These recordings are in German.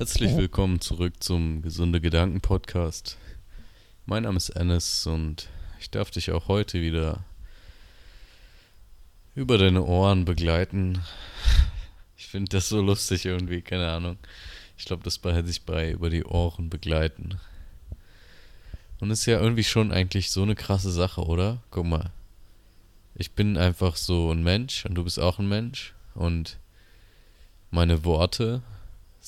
Herzlich willkommen zurück zum Gesunde Gedanken Podcast. Mein Name ist Ennis und ich darf dich auch heute wieder über deine Ohren begleiten. Ich finde das so lustig irgendwie, keine Ahnung. Ich glaube, das behalte sich bei über die Ohren begleiten. Und ist ja irgendwie schon eigentlich so eine krasse Sache, oder? Guck mal. Ich bin einfach so ein Mensch und du bist auch ein Mensch und meine Worte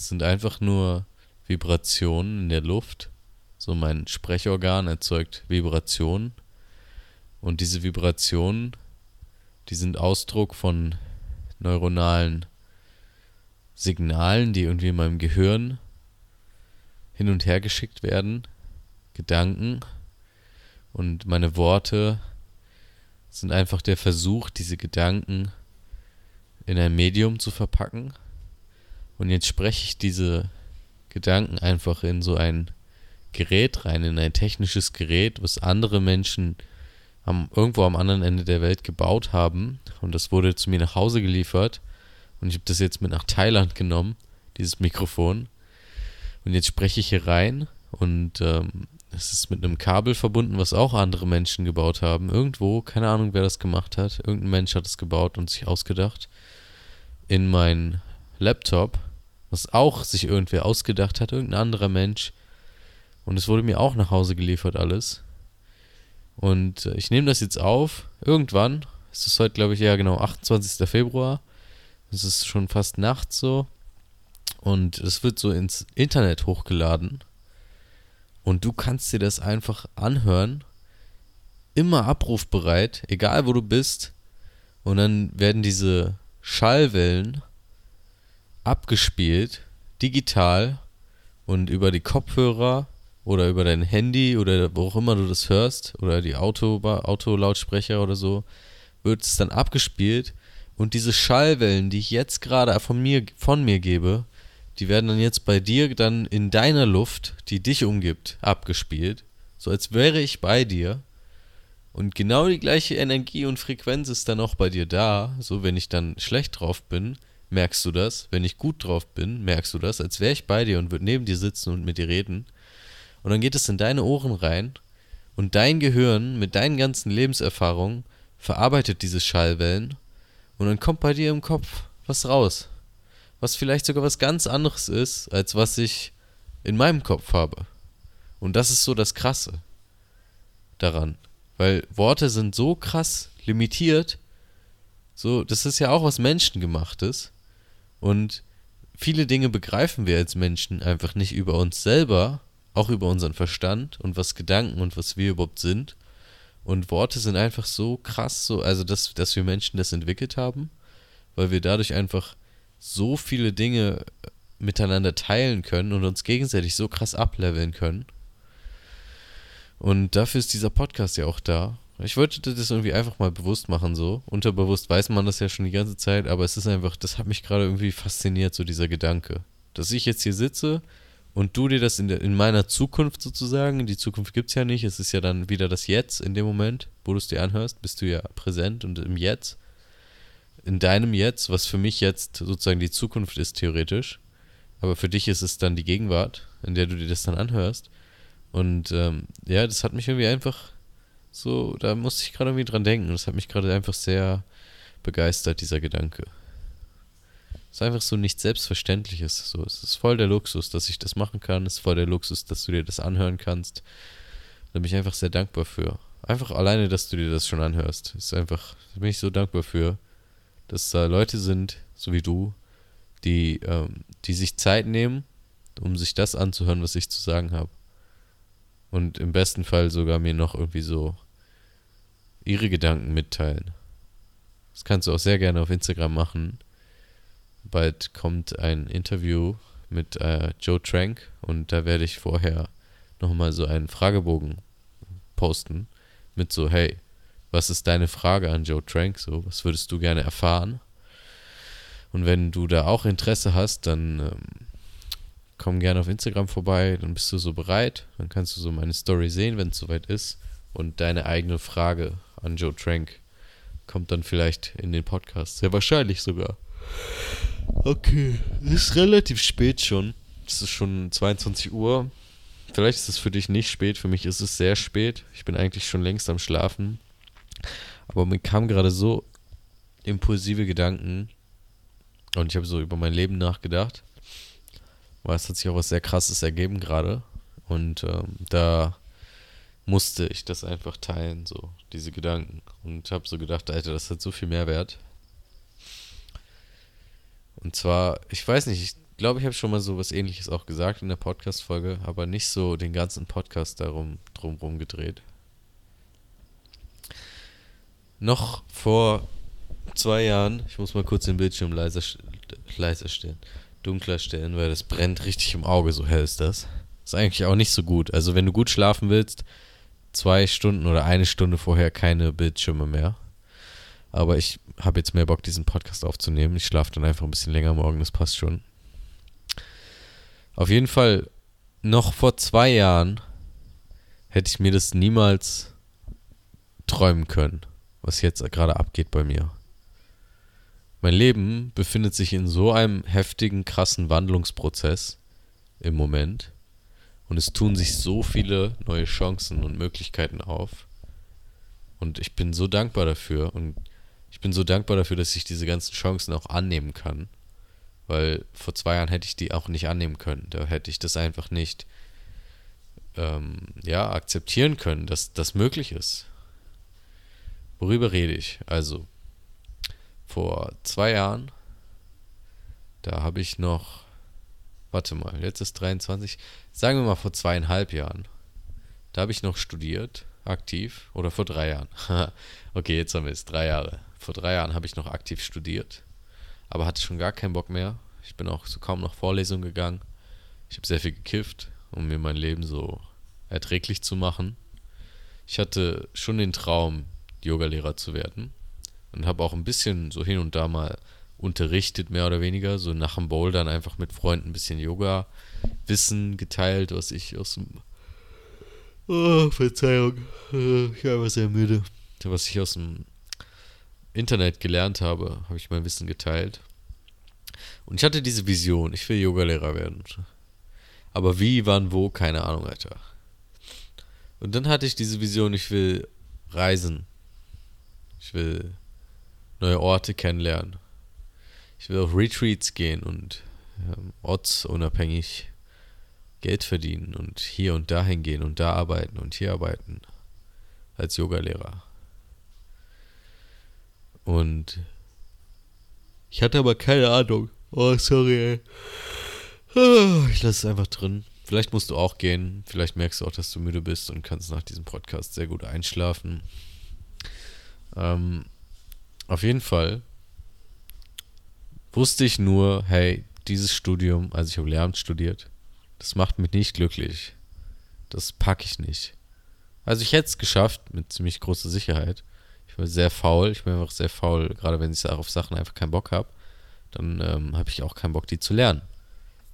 sind einfach nur Vibrationen in der Luft. So mein Sprechorgan erzeugt Vibrationen. Und diese Vibrationen, die sind Ausdruck von neuronalen Signalen, die irgendwie in meinem Gehirn hin und her geschickt werden. Gedanken. Und meine Worte sind einfach der Versuch, diese Gedanken in ein Medium zu verpacken und jetzt spreche ich diese Gedanken einfach in so ein Gerät rein, in ein technisches Gerät, was andere Menschen am, irgendwo am anderen Ende der Welt gebaut haben. Und das wurde zu mir nach Hause geliefert. Und ich habe das jetzt mit nach Thailand genommen, dieses Mikrofon. Und jetzt spreche ich hier rein und ähm, es ist mit einem Kabel verbunden, was auch andere Menschen gebaut haben. Irgendwo, keine Ahnung, wer das gemacht hat. Irgendein Mensch hat es gebaut und sich ausgedacht. In mein Laptop was auch sich irgendwer ausgedacht hat, irgendein anderer Mensch. Und es wurde mir auch nach Hause geliefert alles. Und äh, ich nehme das jetzt auf. Irgendwann. Es ist heute, glaube ich, ja genau 28. Februar. Es ist schon fast nachts so. Und es wird so ins Internet hochgeladen. Und du kannst dir das einfach anhören. Immer abrufbereit, egal wo du bist. Und dann werden diese Schallwellen abgespielt, digital und über die Kopfhörer oder über dein Handy oder wo auch immer du das hörst oder die Auto, Autolautsprecher oder so, wird es dann abgespielt und diese Schallwellen, die ich jetzt gerade von mir, von mir gebe, die werden dann jetzt bei dir dann in deiner Luft, die dich umgibt, abgespielt. So als wäre ich bei dir. Und genau die gleiche Energie und Frequenz ist dann auch bei dir da. So, wenn ich dann schlecht drauf bin, merkst du das. Wenn ich gut drauf bin, merkst du das, als wäre ich bei dir und würde neben dir sitzen und mit dir reden. Und dann geht es in deine Ohren rein und dein Gehirn mit deinen ganzen Lebenserfahrungen verarbeitet diese Schallwellen und dann kommt bei dir im Kopf was raus. Was vielleicht sogar was ganz anderes ist, als was ich in meinem Kopf habe. Und das ist so das Krasse daran. Weil Worte sind so krass limitiert. So, das ist ja auch was Menschengemachtes. Und viele Dinge begreifen wir als Menschen einfach nicht über uns selber, auch über unseren Verstand und was Gedanken und was wir überhaupt sind. Und Worte sind einfach so krass, so, also dass, dass wir Menschen das entwickelt haben, weil wir dadurch einfach so viele Dinge miteinander teilen können und uns gegenseitig so krass ableveln können. Und dafür ist dieser Podcast ja auch da, ich wollte das irgendwie einfach mal bewusst machen, so. Unterbewusst weiß man das ja schon die ganze Zeit, aber es ist einfach, das hat mich gerade irgendwie fasziniert, so dieser Gedanke. Dass ich jetzt hier sitze und du dir das in, der, in meiner Zukunft sozusagen, die Zukunft gibt es ja nicht, es ist ja dann wieder das Jetzt in dem Moment, wo du es dir anhörst, bist du ja präsent und im Jetzt. In deinem Jetzt, was für mich jetzt sozusagen die Zukunft ist, theoretisch. Aber für dich ist es dann die Gegenwart, in der du dir das dann anhörst. Und ähm, ja, das hat mich irgendwie einfach so, da musste ich gerade irgendwie dran denken. Das hat mich gerade einfach sehr begeistert, dieser Gedanke. Es ist einfach so nichts Selbstverständliches. So, es ist voll der Luxus, dass ich das machen kann. Es ist voll der Luxus, dass du dir das anhören kannst. Da bin ich einfach sehr dankbar für. Einfach alleine, dass du dir das schon anhörst. Ist einfach, da bin ich so dankbar für, dass da Leute sind, so wie du, die, ähm, die sich Zeit nehmen, um sich das anzuhören, was ich zu sagen habe. Und im besten Fall sogar mir noch irgendwie so ihre Gedanken mitteilen. Das kannst du auch sehr gerne auf Instagram machen. Bald kommt ein Interview mit äh, Joe Trank und da werde ich vorher nochmal so einen Fragebogen posten mit so, hey, was ist deine Frage an Joe Trank? So, was würdest du gerne erfahren? Und wenn du da auch Interesse hast, dann ähm, komm gerne auf Instagram vorbei, dann bist du so bereit, dann kannst du so meine Story sehen, wenn es soweit ist. Und deine eigene Frage an Joe Trank kommt dann vielleicht in den Podcast. Sehr wahrscheinlich sogar. Okay, ist relativ spät schon. Es ist schon 22 Uhr. Vielleicht ist es für dich nicht spät, für mich ist es sehr spät. Ich bin eigentlich schon längst am Schlafen. Aber mir kamen gerade so impulsive Gedanken und ich habe so über mein Leben nachgedacht. Weil es hat sich auch was sehr Krasses ergeben gerade. Und ähm, da musste ich das einfach teilen, so diese Gedanken. Und habe so gedacht, Alter, das hat so viel Mehrwert. Und zwar, ich weiß nicht, ich glaube, ich habe schon mal so was ähnliches auch gesagt in der Podcast-Folge, aber nicht so den ganzen Podcast darum drumherum gedreht. Noch vor zwei Jahren, ich muss mal kurz den Bildschirm leiser, leiser stellen, dunkler stellen, weil das brennt richtig im Auge, so hell ist das. Ist eigentlich auch nicht so gut. Also wenn du gut schlafen willst, zwei Stunden oder eine Stunde vorher keine Bildschirme mehr. Aber ich habe jetzt mehr Bock, diesen Podcast aufzunehmen. Ich schlafe dann einfach ein bisschen länger morgen, das passt schon. Auf jeden Fall, noch vor zwei Jahren hätte ich mir das niemals träumen können, was jetzt gerade abgeht bei mir. Mein Leben befindet sich in so einem heftigen, krassen Wandlungsprozess im Moment. Und es tun sich so viele neue Chancen und Möglichkeiten auf. Und ich bin so dankbar dafür. Und ich bin so dankbar dafür, dass ich diese ganzen Chancen auch annehmen kann. Weil vor zwei Jahren hätte ich die auch nicht annehmen können. Da hätte ich das einfach nicht ähm, ja, akzeptieren können, dass das möglich ist. Worüber rede ich? Also, vor zwei Jahren, da habe ich noch, warte mal, jetzt ist 23, sagen wir mal vor zweieinhalb Jahren, da habe ich noch studiert, aktiv, oder vor drei Jahren. okay, jetzt haben wir es, drei Jahre. Vor drei Jahren habe ich noch aktiv studiert, aber hatte schon gar keinen Bock mehr. Ich bin auch so kaum noch Vorlesungen gegangen. Ich habe sehr viel gekifft, um mir mein Leben so erträglich zu machen. Ich hatte schon den Traum, Yogalehrer zu werden und habe auch ein bisschen so hin und da mal unterrichtet, mehr oder weniger, so nach dem Bouldern einfach mit Freunden ein bisschen Yoga-Wissen geteilt, was ich aus dem. Oh, Verzeihung, ich war sehr müde. Was ich aus dem Internet gelernt habe, habe ich mein Wissen geteilt. Und ich hatte diese Vision, ich will Yogalehrer werden. Aber wie, wann, wo, keine Ahnung, Alter. Und dann hatte ich diese Vision, ich will reisen. Ich will neue Orte kennenlernen. Ich will auf Retreats gehen und ähm, ortsunabhängig Geld verdienen und hier und dahin gehen und da arbeiten und hier arbeiten als Yogalehrer. Und ich hatte aber keine Ahnung. Oh, sorry, ey. Ah, ich lasse es einfach drin. Vielleicht musst du auch gehen. Vielleicht merkst du auch, dass du müde bist und kannst nach diesem Podcast sehr gut einschlafen. Ähm, auf jeden Fall wusste ich nur, hey, dieses Studium, also ich habe Lehramt studiert, das macht mich nicht glücklich. Das packe ich nicht. Also ich hätte es geschafft mit ziemlich großer Sicherheit. Ich war sehr faul. Ich bin einfach sehr faul, gerade wenn ich auf Sachen einfach keinen Bock habe. Dann ähm, habe ich auch keinen Bock, die zu lernen.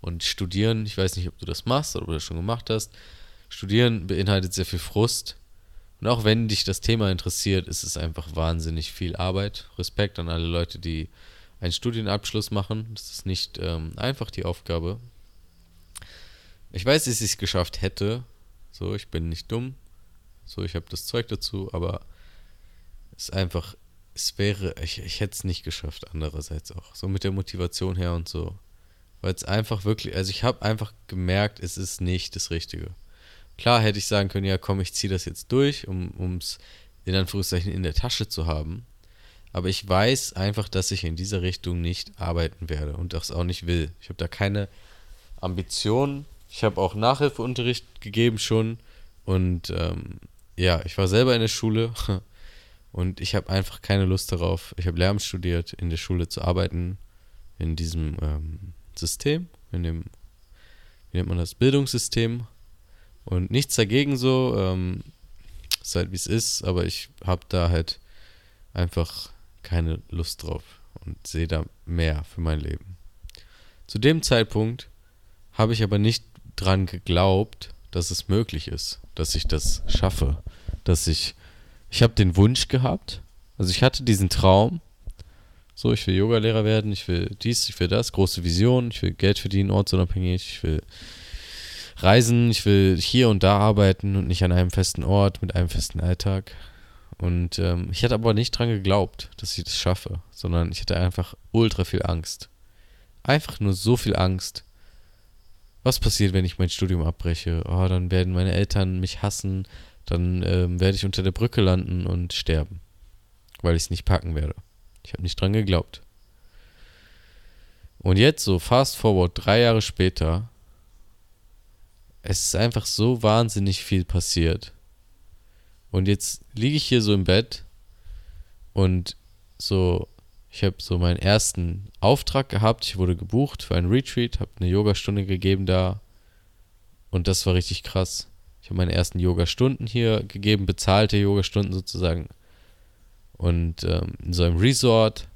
Und studieren, ich weiß nicht, ob du das machst oder ob du das schon gemacht hast. Studieren beinhaltet sehr viel Frust. Und auch wenn dich das Thema interessiert, ist es einfach wahnsinnig viel Arbeit. Respekt an alle Leute, die einen Studienabschluss machen. Das ist nicht ähm, einfach die Aufgabe. Ich weiß, dass ich es geschafft hätte. So, ich bin nicht dumm. So, ich habe das Zeug dazu, aber es ist einfach, es wäre, ich, ich hätte es nicht geschafft, andererseits auch. So mit der Motivation her und so. Weil es einfach wirklich, also ich habe einfach gemerkt, es ist nicht das Richtige. Klar hätte ich sagen können, ja komm, ich ziehe das jetzt durch, um es in Anführungszeichen in der Tasche zu haben. Aber ich weiß einfach, dass ich in dieser Richtung nicht arbeiten werde und das auch nicht will. Ich habe da keine Ambitionen. Ich habe auch Nachhilfeunterricht gegeben schon. Und ähm, ja, ich war selber in der Schule und ich habe einfach keine Lust darauf. Ich habe Lärm studiert, in der Schule zu arbeiten, in diesem ähm, System, in dem, wie nennt man das, Bildungssystem. Und nichts dagegen so, ähm, ist halt wie es ist, aber ich habe da halt einfach keine Lust drauf und sehe da mehr für mein Leben. Zu dem Zeitpunkt habe ich aber nicht dran geglaubt, dass es möglich ist, dass ich das schaffe, dass ich ich habe den Wunsch gehabt, also ich hatte diesen Traum, So, ich will Yogalehrer werden, ich will dies, ich will das, große Vision, ich will Geld verdienen, ortsunabhängig, ich will reisen, ich will hier und da arbeiten und nicht an einem festen Ort mit einem festen Alltag. Und ähm, ich hatte aber nicht dran geglaubt, dass ich das schaffe, sondern ich hatte einfach ultra viel Angst. Einfach nur so viel Angst. Was passiert, wenn ich mein Studium abbreche? Oh, dann werden meine Eltern mich hassen, dann ähm, werde ich unter der Brücke landen und sterben, weil ich es nicht packen werde. Ich habe nicht dran geglaubt. Und jetzt, so fast forward, drei Jahre später, es ist einfach so wahnsinnig viel passiert. Und jetzt liege ich hier so im Bett und so, ich habe so meinen ersten Auftrag gehabt. Ich wurde gebucht für einen Retreat, habe eine Yogastunde gegeben da. Und das war richtig krass. Ich habe meine ersten Yogastunden hier gegeben, bezahlte Yogastunden sozusagen. Und ähm, in so einem Resort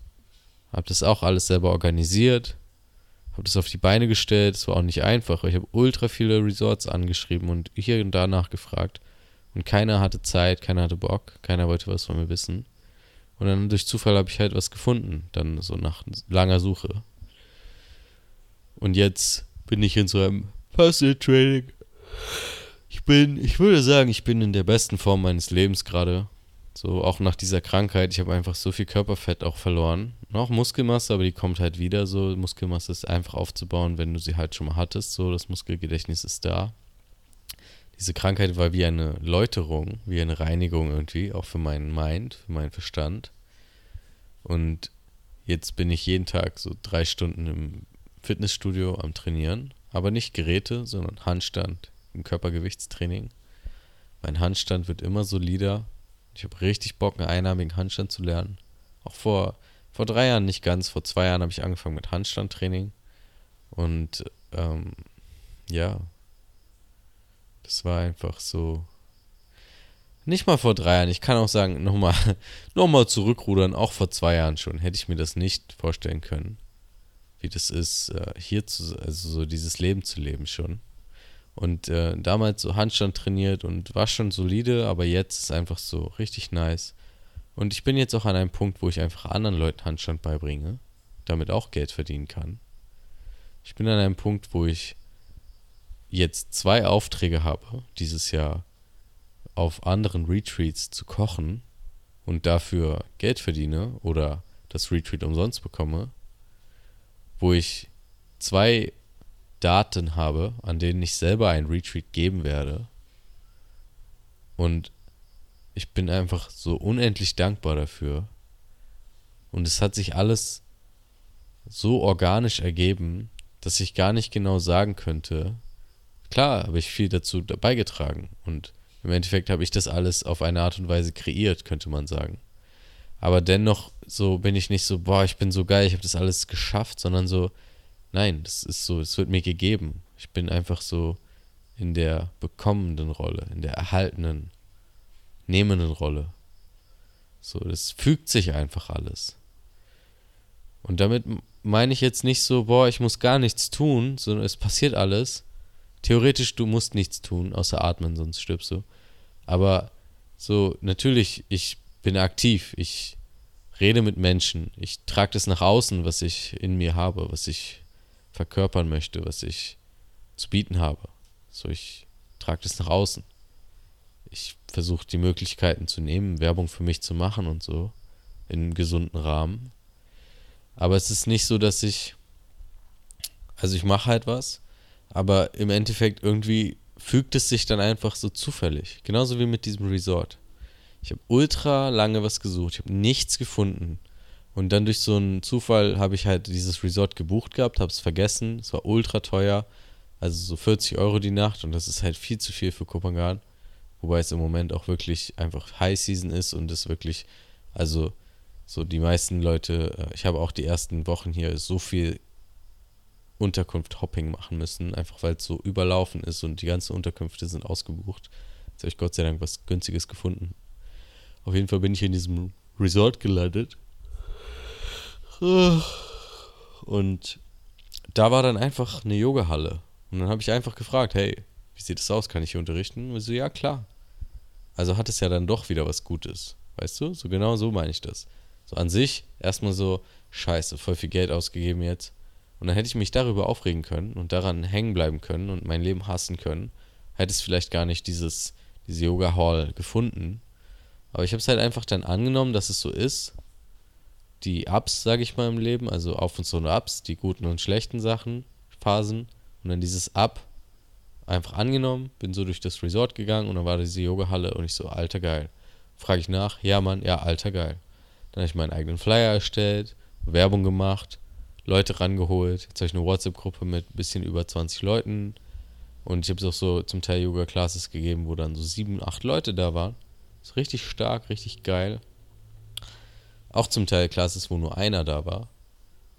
habe das auch alles selber organisiert habe das auf die Beine gestellt. Es war auch nicht einfach. Ich habe ultra viele Resorts angeschrieben und hier und da nachgefragt. Und keiner hatte Zeit, keiner hatte Bock, keiner wollte was von mir wissen. Und dann durch Zufall habe ich halt was gefunden, dann so nach langer Suche. Und jetzt bin ich in so einem Personal Training. Ich bin, ich würde sagen, ich bin in der besten Form meines Lebens gerade. So auch nach dieser Krankheit, ich habe einfach so viel Körperfett auch verloren. Noch Muskelmasse, aber die kommt halt wieder so. Muskelmasse ist einfach aufzubauen, wenn du sie halt schon mal hattest. So, das Muskelgedächtnis ist da. Diese Krankheit war wie eine Läuterung, wie eine Reinigung irgendwie, auch für meinen Mind, für meinen Verstand. Und jetzt bin ich jeden Tag so drei Stunden im Fitnessstudio am Trainieren, aber nicht Geräte, sondern Handstand im Körpergewichtstraining. Mein Handstand wird immer solider, ich habe richtig Bock, einen einarmigen Handstand zu lernen. Auch vor, vor drei Jahren nicht ganz. Vor zwei Jahren habe ich angefangen mit Handstandtraining. Und ähm, ja, das war einfach so. Nicht mal vor drei Jahren. Ich kann auch sagen, nochmal noch mal zurückrudern. Auch vor zwei Jahren schon hätte ich mir das nicht vorstellen können, wie das ist, äh, hier zu, also so dieses Leben zu leben schon. Und äh, damals so Handstand trainiert und war schon solide, aber jetzt ist einfach so richtig nice. Und ich bin jetzt auch an einem Punkt, wo ich einfach anderen Leuten Handstand beibringe, damit auch Geld verdienen kann. Ich bin an einem Punkt, wo ich jetzt zwei Aufträge habe, dieses Jahr auf anderen Retreats zu kochen und dafür Geld verdiene oder das Retreat umsonst bekomme, wo ich zwei Daten habe, an denen ich selber ein Retreat geben werde. Und ich bin einfach so unendlich dankbar dafür. Und es hat sich alles so organisch ergeben, dass ich gar nicht genau sagen könnte. Klar, habe ich viel dazu beigetragen. Und im Endeffekt habe ich das alles auf eine Art und Weise kreiert, könnte man sagen. Aber dennoch so bin ich nicht so, boah, ich bin so geil, ich habe das alles geschafft, sondern so, Nein, das ist so, es wird mir gegeben. Ich bin einfach so in der bekommenden Rolle, in der erhaltenen, nehmenden Rolle. So, das fügt sich einfach alles. Und damit meine ich jetzt nicht so, boah, ich muss gar nichts tun, sondern es passiert alles. Theoretisch, du musst nichts tun, außer atmen, sonst stirbst du. Aber so, natürlich, ich bin aktiv, ich rede mit Menschen, ich trage das nach außen, was ich in mir habe, was ich verkörpern möchte, was ich zu bieten habe. So, ich trage das nach außen. Ich versuche die Möglichkeiten zu nehmen, Werbung für mich zu machen und so, in einem gesunden Rahmen. Aber es ist nicht so, dass ich, also ich mache halt was, aber im Endeffekt irgendwie fügt es sich dann einfach so zufällig. Genauso wie mit diesem Resort. Ich habe ultra lange was gesucht, ich habe nichts gefunden. Und dann durch so einen Zufall habe ich halt dieses Resort gebucht gehabt, habe es vergessen. Es war ultra teuer, also so 40 Euro die Nacht und das ist halt viel zu viel für Kopangan. Wobei es im Moment auch wirklich einfach High Season ist und es wirklich, also so die meisten Leute, äh, ich habe auch die ersten Wochen hier so viel Unterkunft-Hopping machen müssen, einfach weil es so überlaufen ist und die ganzen Unterkünfte sind ausgebucht. Jetzt habe ich Gott sei Dank was Günstiges gefunden. Auf jeden Fall bin ich in diesem Resort gelandet und da war dann einfach eine Yogahalle. Und dann habe ich einfach gefragt, hey, wie sieht es aus? Kann ich hier unterrichten? Und so, ja, klar. Also hat es ja dann doch wieder was Gutes. Weißt du? So genau so meine ich das. So an sich erstmal so, scheiße, voll viel Geld ausgegeben jetzt. Und dann hätte ich mich darüber aufregen können und daran hängen bleiben können und mein Leben hassen können. Hätte es vielleicht gar nicht dieses, diese Yoga Hall gefunden. Aber ich habe es halt einfach dann angenommen, dass es so ist. Die Ups, sage ich mal, im Leben, also Auf und so und Ups, die guten und schlechten Sachen, Phasen. Und dann dieses Up einfach angenommen, bin so durch das Resort gegangen und dann war diese Yoga-Halle und ich so, alter geil. Frage ich nach, ja Mann, ja, alter geil. Dann habe ich meinen eigenen Flyer erstellt, Werbung gemacht, Leute rangeholt. Jetzt habe ich eine WhatsApp-Gruppe mit ein bisschen über 20 Leuten. Und ich habe es auch so zum Teil Yoga-Classes gegeben, wo dann so sieben, acht Leute da waren. Ist richtig stark, richtig geil. Auch zum Teil Classes, wo nur einer da war.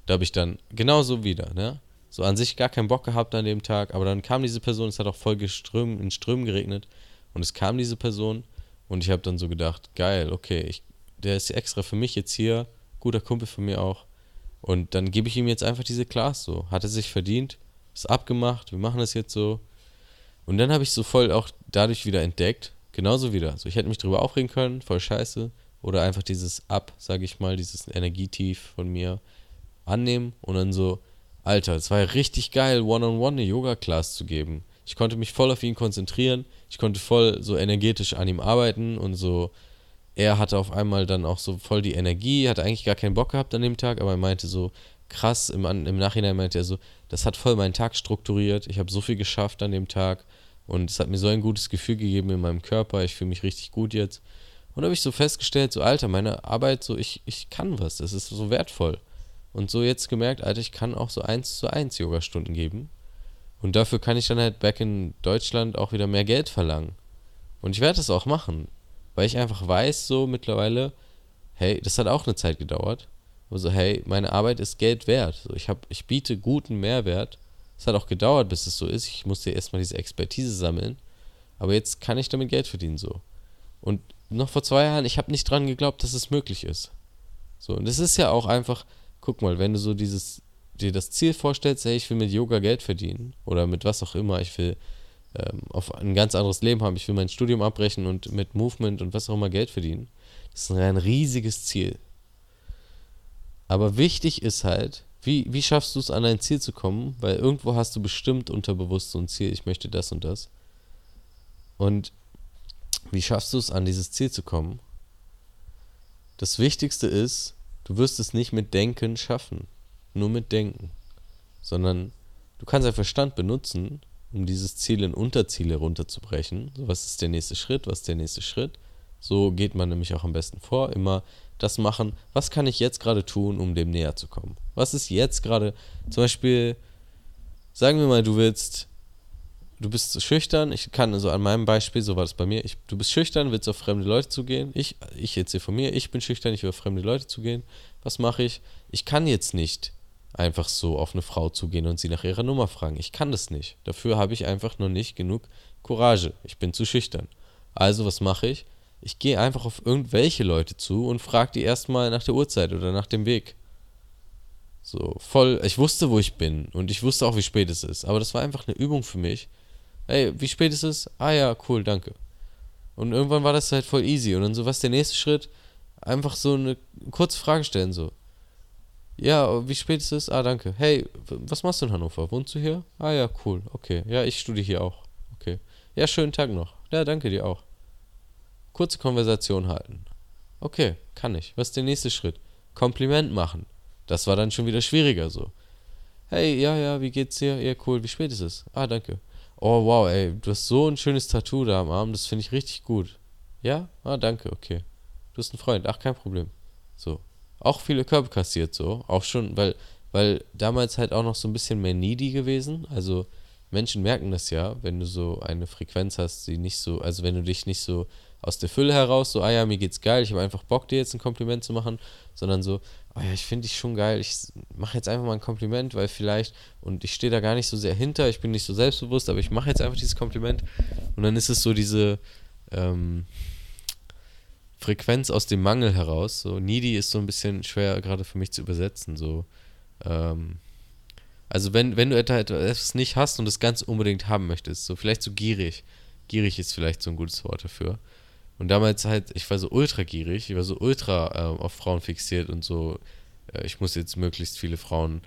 Da habe ich dann genauso wieder, ne? So an sich gar keinen Bock gehabt an dem Tag, aber dann kam diese Person, es hat auch voll geström, in Strömen geregnet und es kam diese Person und ich habe dann so gedacht, geil, okay, ich, der ist extra für mich jetzt hier, guter Kumpel von mir auch und dann gebe ich ihm jetzt einfach diese Class so. Hat er sich verdient, ist abgemacht, wir machen das jetzt so. Und dann habe ich so voll auch dadurch wieder entdeckt, genauso wieder. So, ich hätte mich drüber aufregen können, voll scheiße. Oder einfach dieses Ab, sage ich mal, dieses Energietief von mir annehmen und dann so, Alter, es war ja richtig geil, one-on-one eine Yoga-Class zu geben. Ich konnte mich voll auf ihn konzentrieren. Ich konnte voll so energetisch an ihm arbeiten und so. Er hatte auf einmal dann auch so voll die Energie, hatte eigentlich gar keinen Bock gehabt an dem Tag, aber er meinte so, krass, im, im Nachhinein meinte er so, das hat voll meinen Tag strukturiert. Ich habe so viel geschafft an dem Tag und es hat mir so ein gutes Gefühl gegeben in meinem Körper. Ich fühle mich richtig gut jetzt. Und habe ich so festgestellt, so Alter, meine Arbeit, so ich, ich kann was, das ist so wertvoll. Und so jetzt gemerkt, Alter, ich kann auch so eins zu eins Yoga-Stunden geben. Und dafür kann ich dann halt back in Deutschland auch wieder mehr Geld verlangen. Und ich werde das auch machen. Weil ich einfach weiß, so mittlerweile, hey, das hat auch eine Zeit gedauert. Also, hey, meine Arbeit ist Geld wert. So, ich, hab, ich biete guten Mehrwert. Es hat auch gedauert, bis es so ist. Ich musste erstmal diese Expertise sammeln. Aber jetzt kann ich damit Geld verdienen, so. Und noch vor zwei Jahren, ich habe nicht dran geglaubt, dass es möglich ist. So, und das ist ja auch einfach, guck mal, wenn du so dieses, dir das Ziel vorstellst, hey, ich will mit Yoga Geld verdienen oder mit was auch immer, ich will ähm, auf ein ganz anderes Leben haben, ich will mein Studium abbrechen und mit Movement und was auch immer Geld verdienen. Das ist ein riesiges Ziel. Aber wichtig ist halt, wie, wie schaffst du es, an dein Ziel zu kommen? Weil irgendwo hast du bestimmt unterbewusst so ein Ziel, ich möchte das und das. Und wie schaffst du es, an dieses Ziel zu kommen? Das Wichtigste ist, Du wirst es nicht mit Denken schaffen, nur mit Denken, sondern du kannst deinen Verstand benutzen, um dieses Ziel in Unterziele runterzubrechen. So, was ist der nächste Schritt? Was ist der nächste Schritt? So geht man nämlich auch am besten vor. Immer das machen, was kann ich jetzt gerade tun, um dem näher zu kommen? Was ist jetzt gerade, zum Beispiel, sagen wir mal, du willst du bist schüchtern, ich kann also an meinem Beispiel, so war das bei mir, ich, du bist schüchtern, willst auf fremde Leute zugehen. Ich, ich erzähle von mir, ich bin schüchtern, ich will auf fremde Leute zugehen. Was mache ich? Ich kann jetzt nicht einfach so auf eine Frau zugehen und sie nach ihrer Nummer fragen. Ich kann das nicht. Dafür habe ich einfach noch nicht genug Courage. Ich bin zu schüchtern. Also was mache ich? Ich gehe einfach auf irgendwelche Leute zu und frage die erstmal nach der Uhrzeit oder nach dem Weg. So, voll, ich wusste, wo ich bin und ich wusste auch, wie spät es ist. Aber das war einfach eine Übung für mich, Ey, wie spät ist es? Ah ja, cool, danke. Und irgendwann war das halt voll easy. Und dann so, was ist der nächste Schritt? Einfach so eine kurze Frage stellen, so. Ja, wie spät ist es? Ah, danke. Hey, was machst du in Hannover? Wohnst du hier? Ah ja, cool, okay. Ja, ich studiere hier auch. Okay. Ja, schönen Tag noch. Ja, danke dir auch. Kurze Konversation halten. Okay, kann ich. Was ist der nächste Schritt? Kompliment machen. Das war dann schon wieder schwieriger so. Hey, ja, ja, wie geht's dir? Ja, cool, wie spät ist es? Ah, danke. Oh, wow, ey, du hast so ein schönes Tattoo da am Arm, das finde ich richtig gut. Ja? Ah, danke, okay. Du hast einen Freund, ach, kein Problem. So. Auch viele Körbe kassiert, so. Auch schon, weil, weil damals halt auch noch so ein bisschen mehr needy gewesen. Also, Menschen merken das ja, wenn du so eine Frequenz hast, die nicht so, also wenn du dich nicht so aus der Fülle heraus, so, ah ja, mir geht's geil, ich habe einfach Bock, dir jetzt ein Kompliment zu machen, sondern so, oh ja, ich finde dich schon geil, ich mache jetzt einfach mal ein Kompliment, weil vielleicht, und ich stehe da gar nicht so sehr hinter, ich bin nicht so selbstbewusst, aber ich mache jetzt einfach dieses Kompliment und dann ist es so diese ähm, Frequenz aus dem Mangel heraus, so needy ist so ein bisschen schwer gerade für mich zu übersetzen, so, ähm, also wenn, wenn du etwas nicht hast und es ganz unbedingt haben möchtest, so vielleicht so gierig, gierig ist vielleicht so ein gutes Wort dafür, Und damals halt, ich war so ultra gierig, ich war so ultra äh, auf Frauen fixiert und so, äh, ich muss jetzt möglichst viele Frauen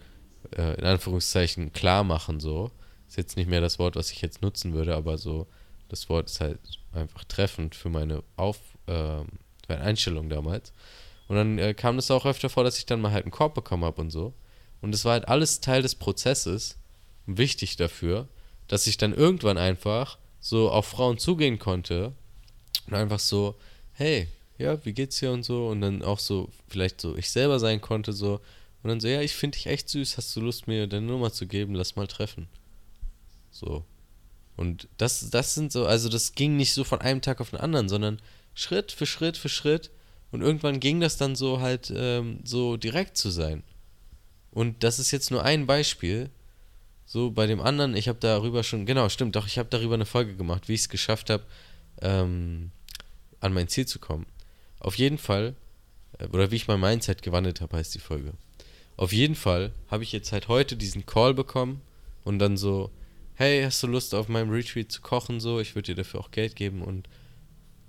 äh, in Anführungszeichen klar machen, so. Ist jetzt nicht mehr das Wort, was ich jetzt nutzen würde, aber so, das Wort ist halt einfach treffend für meine Auf, äh, meine Einstellung damals. Und dann äh, kam es auch öfter vor, dass ich dann mal halt einen Korb bekommen habe und so. Und es war halt alles Teil des Prozesses, wichtig dafür, dass ich dann irgendwann einfach so auf Frauen zugehen konnte und einfach so, hey, ja, wie geht's dir und so und dann auch so vielleicht so ich selber sein konnte so und dann so, ja, ich finde dich echt süß, hast du Lust mir deine Nummer zu geben, lass mal treffen. So. Und das das sind so, also das ging nicht so von einem Tag auf den anderen, sondern Schritt für Schritt für Schritt und irgendwann ging das dann so halt ähm, so direkt zu sein. Und das ist jetzt nur ein Beispiel. So bei dem anderen, ich habe darüber schon, genau, stimmt, doch, ich habe darüber eine Folge gemacht, wie ich es geschafft habe, ähm, an mein Ziel zu kommen. Auf jeden Fall, äh, oder wie ich mein Mindset gewandelt habe, heißt die Folge. Auf jeden Fall habe ich jetzt halt heute diesen Call bekommen und dann so, hey, hast du Lust auf meinem Retreat zu kochen? So, ich würde dir dafür auch Geld geben und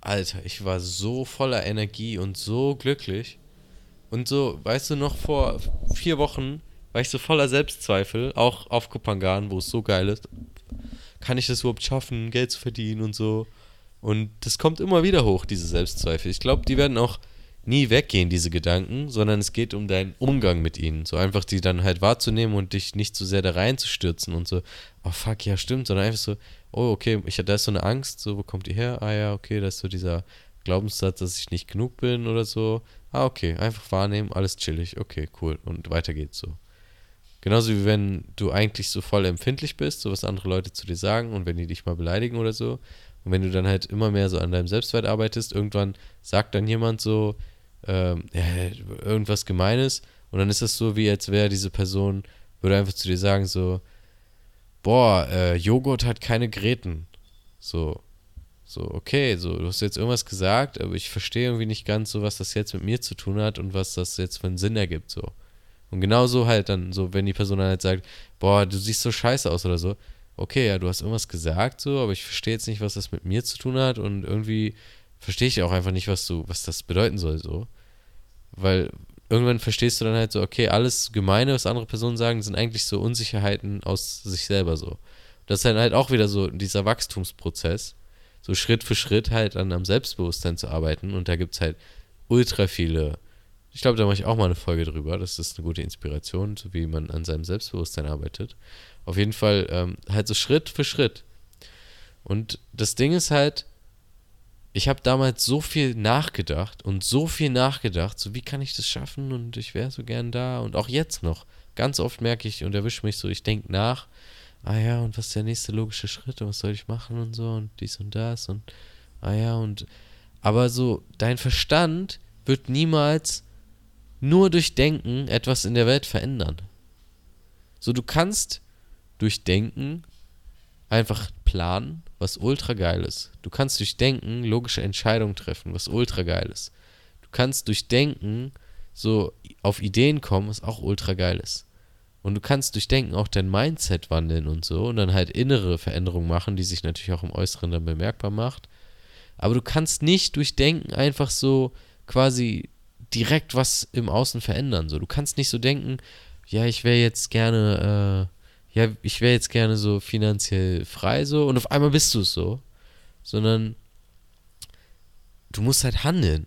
Alter, ich war so voller Energie und so glücklich. Und so, weißt du, noch vor vier Wochen war ich so voller Selbstzweifel, auch auf Kupangan, wo es so geil ist. Kann ich das überhaupt schaffen, Geld zu verdienen und so? Und das kommt immer wieder hoch, diese Selbstzweifel. Ich glaube, die werden auch nie weggehen, diese Gedanken, sondern es geht um deinen Umgang mit ihnen. So einfach die dann halt wahrzunehmen und dich nicht zu so sehr da reinzustürzen und so, oh fuck, ja stimmt, sondern einfach so, oh okay, ich, da ist so eine Angst, so, wo kommt die her? Ah ja, okay, da ist so dieser Glaubenssatz, dass ich nicht genug bin oder so. Ah, okay, einfach wahrnehmen, alles chillig, okay, cool. Und weiter geht's so. Genauso wie wenn du eigentlich so voll empfindlich bist, so was andere Leute zu dir sagen und wenn die dich mal beleidigen oder so. Und wenn du dann halt immer mehr so an deinem Selbstwert arbeitest, irgendwann sagt dann jemand so ähm, ja, irgendwas Gemeines und dann ist das so, wie als wäre diese Person, würde einfach zu dir sagen so, boah, äh, Joghurt hat keine Gräten. So, so, okay, so, du hast jetzt irgendwas gesagt, aber ich verstehe irgendwie nicht ganz so, was das jetzt mit mir zu tun hat und was das jetzt für einen Sinn ergibt, so. Und genauso halt dann, so, wenn die Person dann halt sagt, boah, du siehst so scheiße aus oder so, okay, ja, du hast irgendwas gesagt, so, aber ich verstehe jetzt nicht, was das mit mir zu tun hat und irgendwie verstehe ich auch einfach nicht, was du, was das bedeuten soll, so. Weil irgendwann verstehst du dann halt so, okay, alles Gemeine, was andere Personen sagen, sind eigentlich so Unsicherheiten aus sich selber so. Das ist dann halt auch wieder so dieser Wachstumsprozess so Schritt für Schritt halt an am Selbstbewusstsein zu arbeiten. Und da gibt es halt ultra viele. Ich glaube, da mache ich auch mal eine Folge drüber. Das ist eine gute Inspiration, so wie man an seinem Selbstbewusstsein arbeitet. Auf jeden Fall ähm, halt so Schritt für Schritt. Und das Ding ist halt, ich habe damals so viel nachgedacht und so viel nachgedacht, so wie kann ich das schaffen und ich wäre so gern da und auch jetzt noch. Ganz oft merke ich und erwische mich so, ich denke nach ah ja, und was ist der nächste logische Schritt und was soll ich machen und so und dies und das und ah ja, und aber so, dein Verstand wird niemals nur durch Denken etwas in der Welt verändern. So, du kannst durch Denken einfach planen, was ultra geil ist. Du kannst durch Denken logische Entscheidungen treffen, was ultra geil ist. Du kannst durch Denken so auf Ideen kommen, was auch ultra geil ist. Und du kannst durch Denken auch dein Mindset wandeln und so und dann halt innere Veränderungen machen, die sich natürlich auch im Äußeren dann bemerkbar macht. Aber du kannst nicht durch Denken einfach so quasi direkt was im Außen verändern. So, du kannst nicht so denken, ja, ich wäre jetzt gerne, äh, ja, ich wäre jetzt gerne so finanziell frei so und auf einmal bist du es so, sondern du musst halt handeln.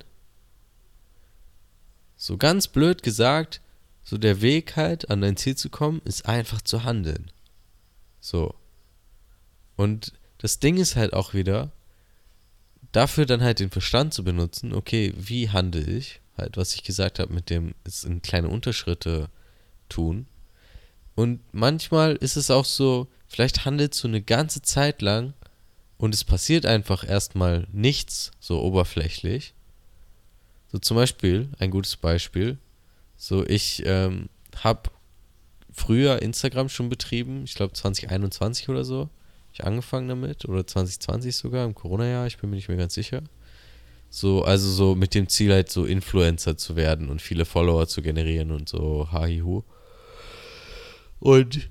So ganz blöd gesagt, so der Weg halt, an dein Ziel zu kommen, ist einfach zu handeln. So. Und das Ding ist halt auch wieder, dafür dann halt den Verstand zu benutzen, okay, wie handle ich? Halt, was ich gesagt habe, mit dem es in kleine Unterschritte tun. Und manchmal ist es auch so, vielleicht handelst du eine ganze Zeit lang und es passiert einfach erstmal nichts so oberflächlich. So zum Beispiel, ein gutes Beispiel, so, ich ähm, habe früher Instagram schon betrieben, ich glaube 2021 oder so. Ich angefangen damit oder 2020 sogar im Corona-Jahr, ich bin mir nicht mehr ganz sicher. So, also so mit dem Ziel halt so Influencer zu werden und viele Follower zu generieren und so hahihu. Und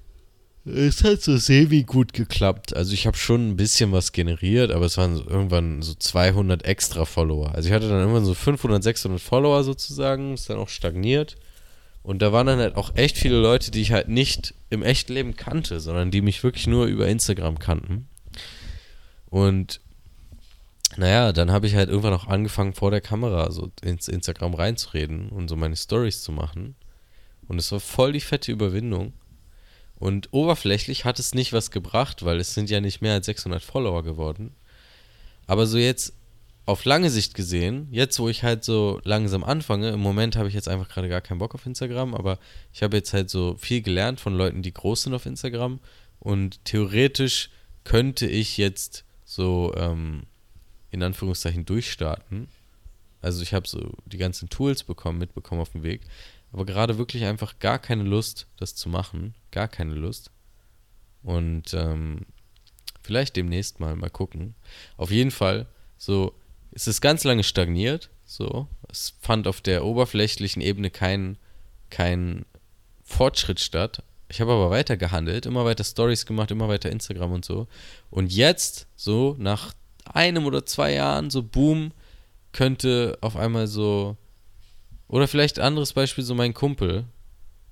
es hat so semi gut geklappt. Also ich habe schon ein bisschen was generiert, aber es waren so irgendwann so 200 extra Follower. Also ich hatte dann irgendwann so 500, 600 Follower sozusagen, ist dann auch stagniert. Und da waren dann halt auch echt viele Leute, die ich halt nicht im echten Leben kannte, sondern die mich wirklich nur über Instagram kannten. Und naja, dann habe ich halt irgendwann auch angefangen, vor der Kamera so ins Instagram reinzureden und so meine Stories zu machen. Und es war voll die fette Überwindung. Und oberflächlich hat es nicht was gebracht, weil es sind ja nicht mehr als 600 Follower geworden. Aber so jetzt auf lange Sicht gesehen, jetzt wo ich halt so langsam anfange, im Moment habe ich jetzt einfach gerade gar keinen Bock auf Instagram, aber ich habe jetzt halt so viel gelernt von Leuten, die groß sind auf Instagram und theoretisch könnte ich jetzt so ähm, in Anführungszeichen durchstarten. Also ich habe so die ganzen Tools bekommen, mitbekommen auf dem Weg, aber gerade wirklich einfach gar keine Lust, das zu machen. Gar keine Lust. Und ähm, vielleicht demnächst mal, mal gucken. Auf jeden Fall, so, es ist ganz lange stagniert. So, es fand auf der oberflächlichen Ebene kein, kein Fortschritt statt. Ich habe aber weiter gehandelt, immer weiter Stories gemacht, immer weiter Instagram und so. Und jetzt, so nach einem oder zwei Jahren, so boom, könnte auf einmal so oder vielleicht anderes Beispiel, so mein Kumpel,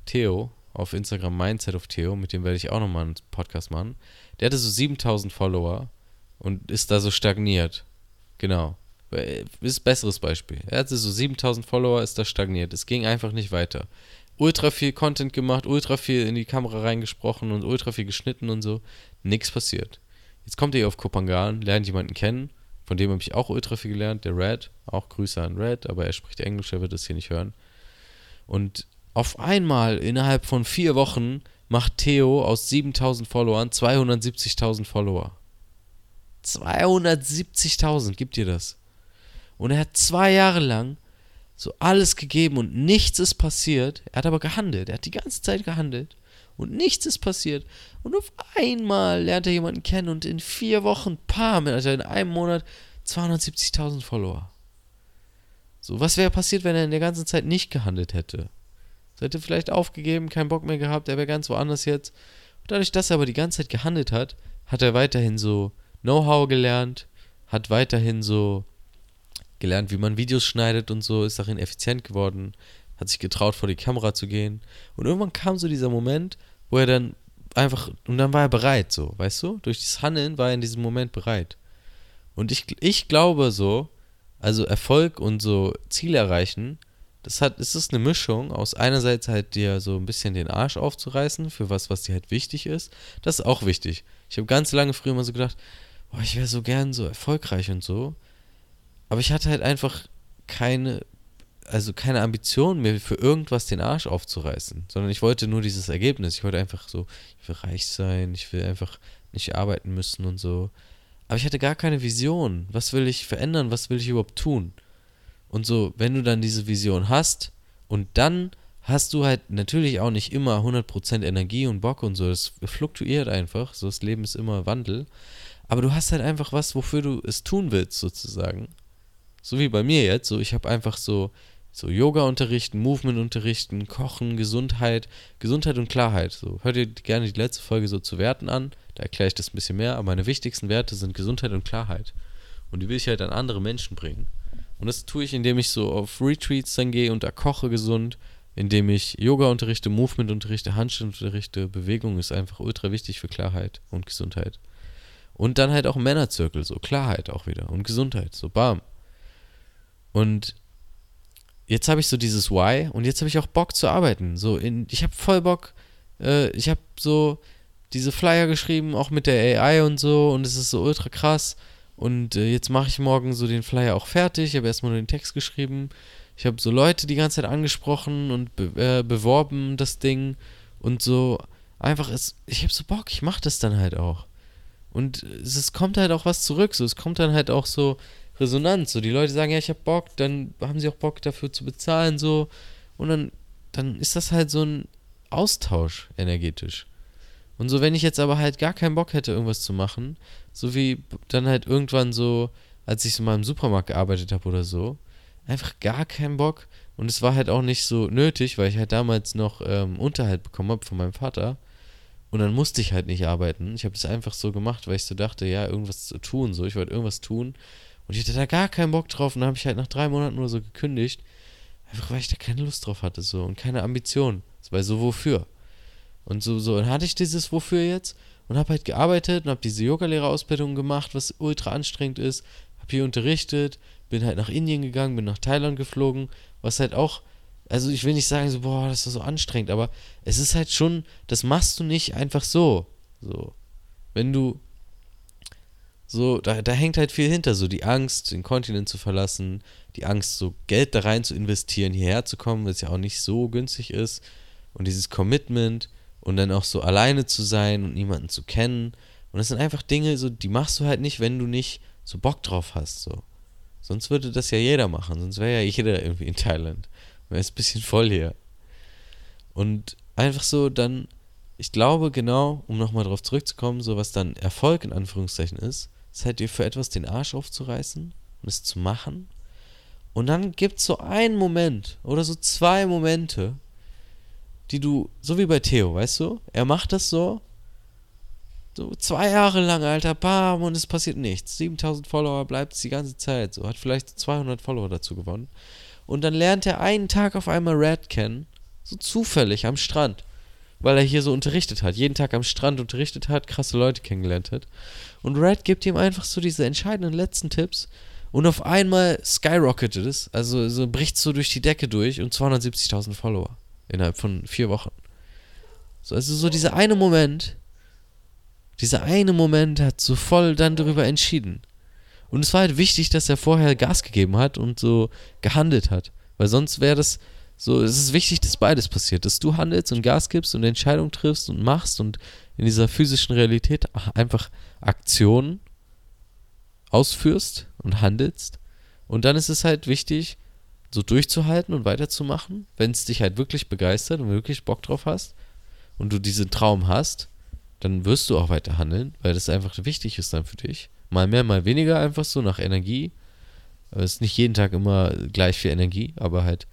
Theo, auf Instagram Mindset of Theo, mit dem werde ich auch nochmal einen Podcast machen. Der hatte so 7000 Follower und ist da so stagniert. Genau. Ist ein besseres Beispiel. Er hatte so 7000 Follower, ist da stagniert. Es ging einfach nicht weiter. Ultra viel Content gemacht, ultra viel in die Kamera reingesprochen und ultra viel geschnitten und so. Nichts passiert. Jetzt kommt er auf Kopangan, lernt jemanden kennen von dem habe ich auch ultra viel gelernt, der Red. Auch Grüße an Red, aber er spricht Englisch, er wird das hier nicht hören. Und auf einmal, innerhalb von vier Wochen, macht Theo aus 7000 Followern 270.000 Follower. 270.000, gibt dir das. Und er hat zwei Jahre lang so alles gegeben und nichts ist passiert. Er hat aber gehandelt. Er hat die ganze Zeit gehandelt und nichts ist passiert. Und auf einmal lernt er jemanden kennen und in vier Wochen, pam, also in einem Monat 270.000 Follower. So, was wäre passiert, wenn er in der ganzen Zeit nicht gehandelt hätte? Er hätte vielleicht aufgegeben, keinen Bock mehr gehabt, er wäre ganz woanders jetzt. Und dadurch, dass er aber die ganze Zeit gehandelt hat, hat er weiterhin so Know-how gelernt, hat weiterhin so gelernt, wie man Videos schneidet und so, ist darin effizient geworden, hat sich getraut, vor die Kamera zu gehen. Und irgendwann kam so dieser Moment, wo er dann einfach, und dann war er bereit, so, weißt du? Durch das Handeln war er in diesem Moment bereit. Und ich, ich glaube so, also Erfolg und so Ziel erreichen, das hat, es ist eine Mischung aus einerseits halt dir so ein bisschen den Arsch aufzureißen für was, was dir halt wichtig ist. Das ist auch wichtig. Ich habe ganz lange früher immer so gedacht, boah, ich wäre so gern so erfolgreich und so. Aber ich hatte halt einfach keine also keine Ambition mir für irgendwas den Arsch aufzureißen, sondern ich wollte nur dieses Ergebnis. Ich wollte einfach so, ich will reich sein, ich will einfach nicht arbeiten müssen und so. Aber ich hatte gar keine Vision. Was will ich verändern? Was will ich überhaupt tun? Und so, wenn du dann diese Vision hast und dann hast du halt natürlich auch nicht immer 100% Energie und Bock und so. Das fluktuiert einfach. So, das Leben ist immer Wandel. Aber du hast halt einfach was, wofür du es tun willst, sozusagen. So wie bei mir jetzt. So, ich habe einfach so so Yoga unterrichten, Movement unterrichten, Kochen, Gesundheit, Gesundheit und Klarheit. So, hört ihr gerne die letzte Folge so zu Werten an, da erkläre ich das ein bisschen mehr, aber meine wichtigsten Werte sind Gesundheit und Klarheit. Und die will ich halt an andere Menschen bringen. Und das tue ich, indem ich so auf Retreats dann gehe und da koche gesund, indem ich Yoga unterrichte, Movement unterrichte, Handstand unterrichte. Bewegung ist einfach ultra wichtig für Klarheit und Gesundheit. Und dann halt auch Männerzirkel, so Klarheit auch wieder und Gesundheit, so bam. Und jetzt habe ich so dieses Why und jetzt habe ich auch Bock zu arbeiten. So in, ich habe voll Bock. Äh, ich habe so diese Flyer geschrieben, auch mit der AI und so und es ist so ultra krass. Und äh, jetzt mache ich morgen so den Flyer auch fertig. Ich habe erstmal nur den Text geschrieben. Ich habe so Leute die ganze Zeit angesprochen und be äh, beworben, das Ding. Und so einfach ist, ich habe so Bock, ich mache das dann halt auch. Und es, es kommt halt auch was zurück. So, es kommt dann halt auch so, Resonanz. So, die Leute sagen, ja, ich hab Bock, dann haben sie auch Bock dafür zu bezahlen, so. Und dann, dann ist das halt so ein Austausch energetisch. Und so, wenn ich jetzt aber halt gar keinen Bock hätte, irgendwas zu machen, so wie dann halt irgendwann so, als ich so mal im Supermarkt gearbeitet habe oder so, einfach gar keinen Bock. Und es war halt auch nicht so nötig, weil ich halt damals noch ähm, Unterhalt bekommen habe von meinem Vater. Und dann musste ich halt nicht arbeiten. Ich habe das einfach so gemacht, weil ich so dachte, ja, irgendwas zu tun. So, ich wollte irgendwas tun. Und ich hatte da gar keinen Bock drauf. Und habe ich halt nach drei Monaten nur so gekündigt. Einfach weil ich da keine Lust drauf hatte. so Und keine Ambition. Weil so wofür? Und so, so. Dann hatte ich dieses Wofür jetzt. Und habe halt gearbeitet und habe diese Yogalehrerausbildung gemacht, was ultra anstrengend ist. Habe hier unterrichtet. Bin halt nach Indien gegangen, bin nach Thailand geflogen. Was halt auch also ich will nicht sagen, so, boah, das ist so anstrengend, aber es ist halt schon, das machst du nicht einfach so. So. Wenn du. So, da, da hängt halt viel hinter, so die Angst, den Kontinent zu verlassen, die Angst, so Geld da rein zu investieren, hierher zu kommen, was ja auch nicht so günstig ist. Und dieses Commitment und dann auch so alleine zu sein und niemanden zu kennen. Und das sind einfach Dinge, so, die machst du halt nicht, wenn du nicht so Bock drauf hast. So. Sonst würde das ja jeder machen, sonst wäre ja jeder irgendwie in Thailand. Man ist ein bisschen voll hier. Und einfach so dann, ich glaube genau, um nochmal drauf zurückzukommen, so was dann Erfolg in Anführungszeichen ist, halt dir für etwas den Arsch aufzureißen und es zu machen. Und dann gibt es so einen Moment oder so zwei Momente, die du, so wie bei Theo, weißt du, er macht das so, so zwei Jahre lang, Alter, bam, und es passiert nichts. 7000 Follower bleibt es die ganze Zeit, so, hat vielleicht 200 Follower dazu gewonnen. Und dann lernt er einen Tag auf einmal Red kennen. So zufällig am Strand. Weil er hier so unterrichtet hat. Jeden Tag am Strand unterrichtet hat, krasse Leute kennengelernt hat. Und Red gibt ihm einfach so diese entscheidenden letzten Tipps. Und auf einmal skyrocketet es. Also so bricht so durch die Decke durch und 270.000 Follower. Innerhalb von vier Wochen. So, also so dieser eine Moment. Dieser eine Moment hat so voll dann darüber entschieden. Und es war halt wichtig, dass er vorher Gas gegeben hat und so gehandelt hat. Weil sonst wäre das so, es ist wichtig, dass beides passiert. Dass du handelst und Gas gibst und Entscheidungen triffst und machst und in dieser physischen Realität einfach Aktionen ausführst und handelst. Und dann ist es halt wichtig, so durchzuhalten und weiterzumachen, wenn es dich halt wirklich begeistert und wirklich Bock drauf hast und du diesen Traum hast, dann wirst du auch weiter handeln, weil das einfach wichtig ist dann für dich. Mal mehr, mal weniger, einfach so nach Energie. Es ist nicht jeden Tag immer gleich viel Energie, aber halt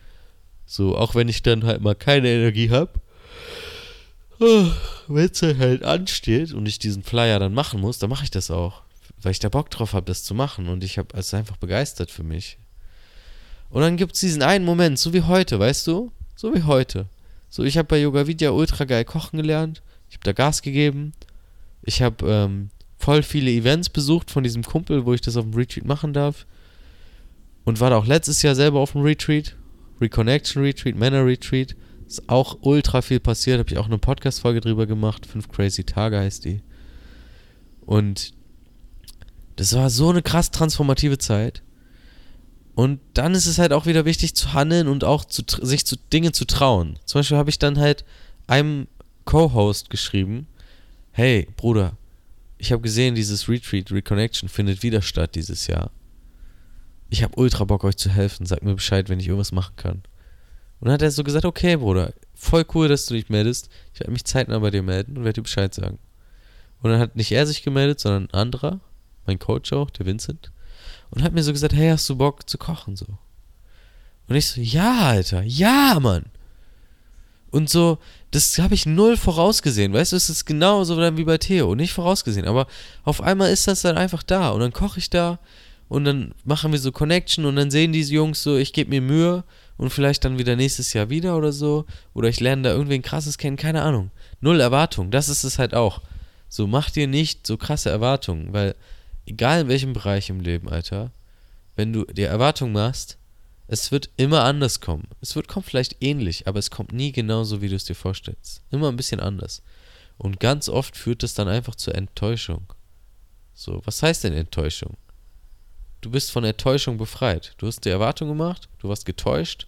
so, auch wenn ich dann halt mal keine Energie habe, wenn es halt ansteht und ich diesen Flyer dann machen muss, dann mache ich das auch. Weil ich da Bock drauf habe, das zu machen und ich habe es einfach begeistert für mich. Und dann gibt es diesen einen Moment, so wie heute, weißt du? So wie heute. So, ich habe bei Yoga Vidya ultra geil kochen gelernt. Ich habe da Gas gegeben. Ich habe ähm, voll viele Events besucht von diesem Kumpel, wo ich das auf dem Retreat machen darf. Und war da auch letztes Jahr selber auf dem Retreat. Reconnection Retreat, Männer Retreat. Ist auch ultra viel passiert. Habe ich auch eine Podcast-Folge drüber gemacht. Fünf crazy Tage heißt die. Und das war so eine krass transformative Zeit. Und dann ist es halt auch wieder wichtig zu handeln und auch zu, sich zu Dinge zu trauen. Zum Beispiel habe ich dann halt einem Co-Host geschrieben: Hey, Bruder, ich habe gesehen, dieses Retreat, Reconnection findet wieder statt dieses Jahr. Ich habe ultra Bock, euch zu helfen. Sag mir Bescheid, wenn ich irgendwas machen kann. Und dann hat er so gesagt, okay, Bruder, voll cool, dass du dich meldest. Ich werde mich zeitnah bei dir melden und werde dir Bescheid sagen. Und dann hat nicht er sich gemeldet, sondern ein anderer, mein Coach auch, der Vincent, und hat mir so gesagt, hey, hast du Bock zu kochen so? Und ich so, ja, Alter, ja, Mann. Und so, das habe ich null vorausgesehen, weißt du, es ist genauso wie bei Theo, nicht vorausgesehen, aber auf einmal ist das dann einfach da und dann koche ich da und dann machen wir so Connection und dann sehen diese Jungs so, ich gebe mir Mühe und vielleicht dann wieder nächstes Jahr wieder oder so oder ich lerne da irgendwen krasses kennen, keine Ahnung. Null Erwartung, das ist es halt auch. So, mach dir nicht so krasse Erwartungen, weil egal in welchem Bereich im Leben, Alter, wenn du dir Erwartungen machst, es wird immer anders kommen. Es wird kommt vielleicht ähnlich, aber es kommt nie genauso, wie du es dir vorstellst. Immer ein bisschen anders. Und ganz oft führt es dann einfach zur Enttäuschung. So, was heißt denn Enttäuschung? Du bist von Enttäuschung befreit. Du hast die Erwartung gemacht, du warst getäuscht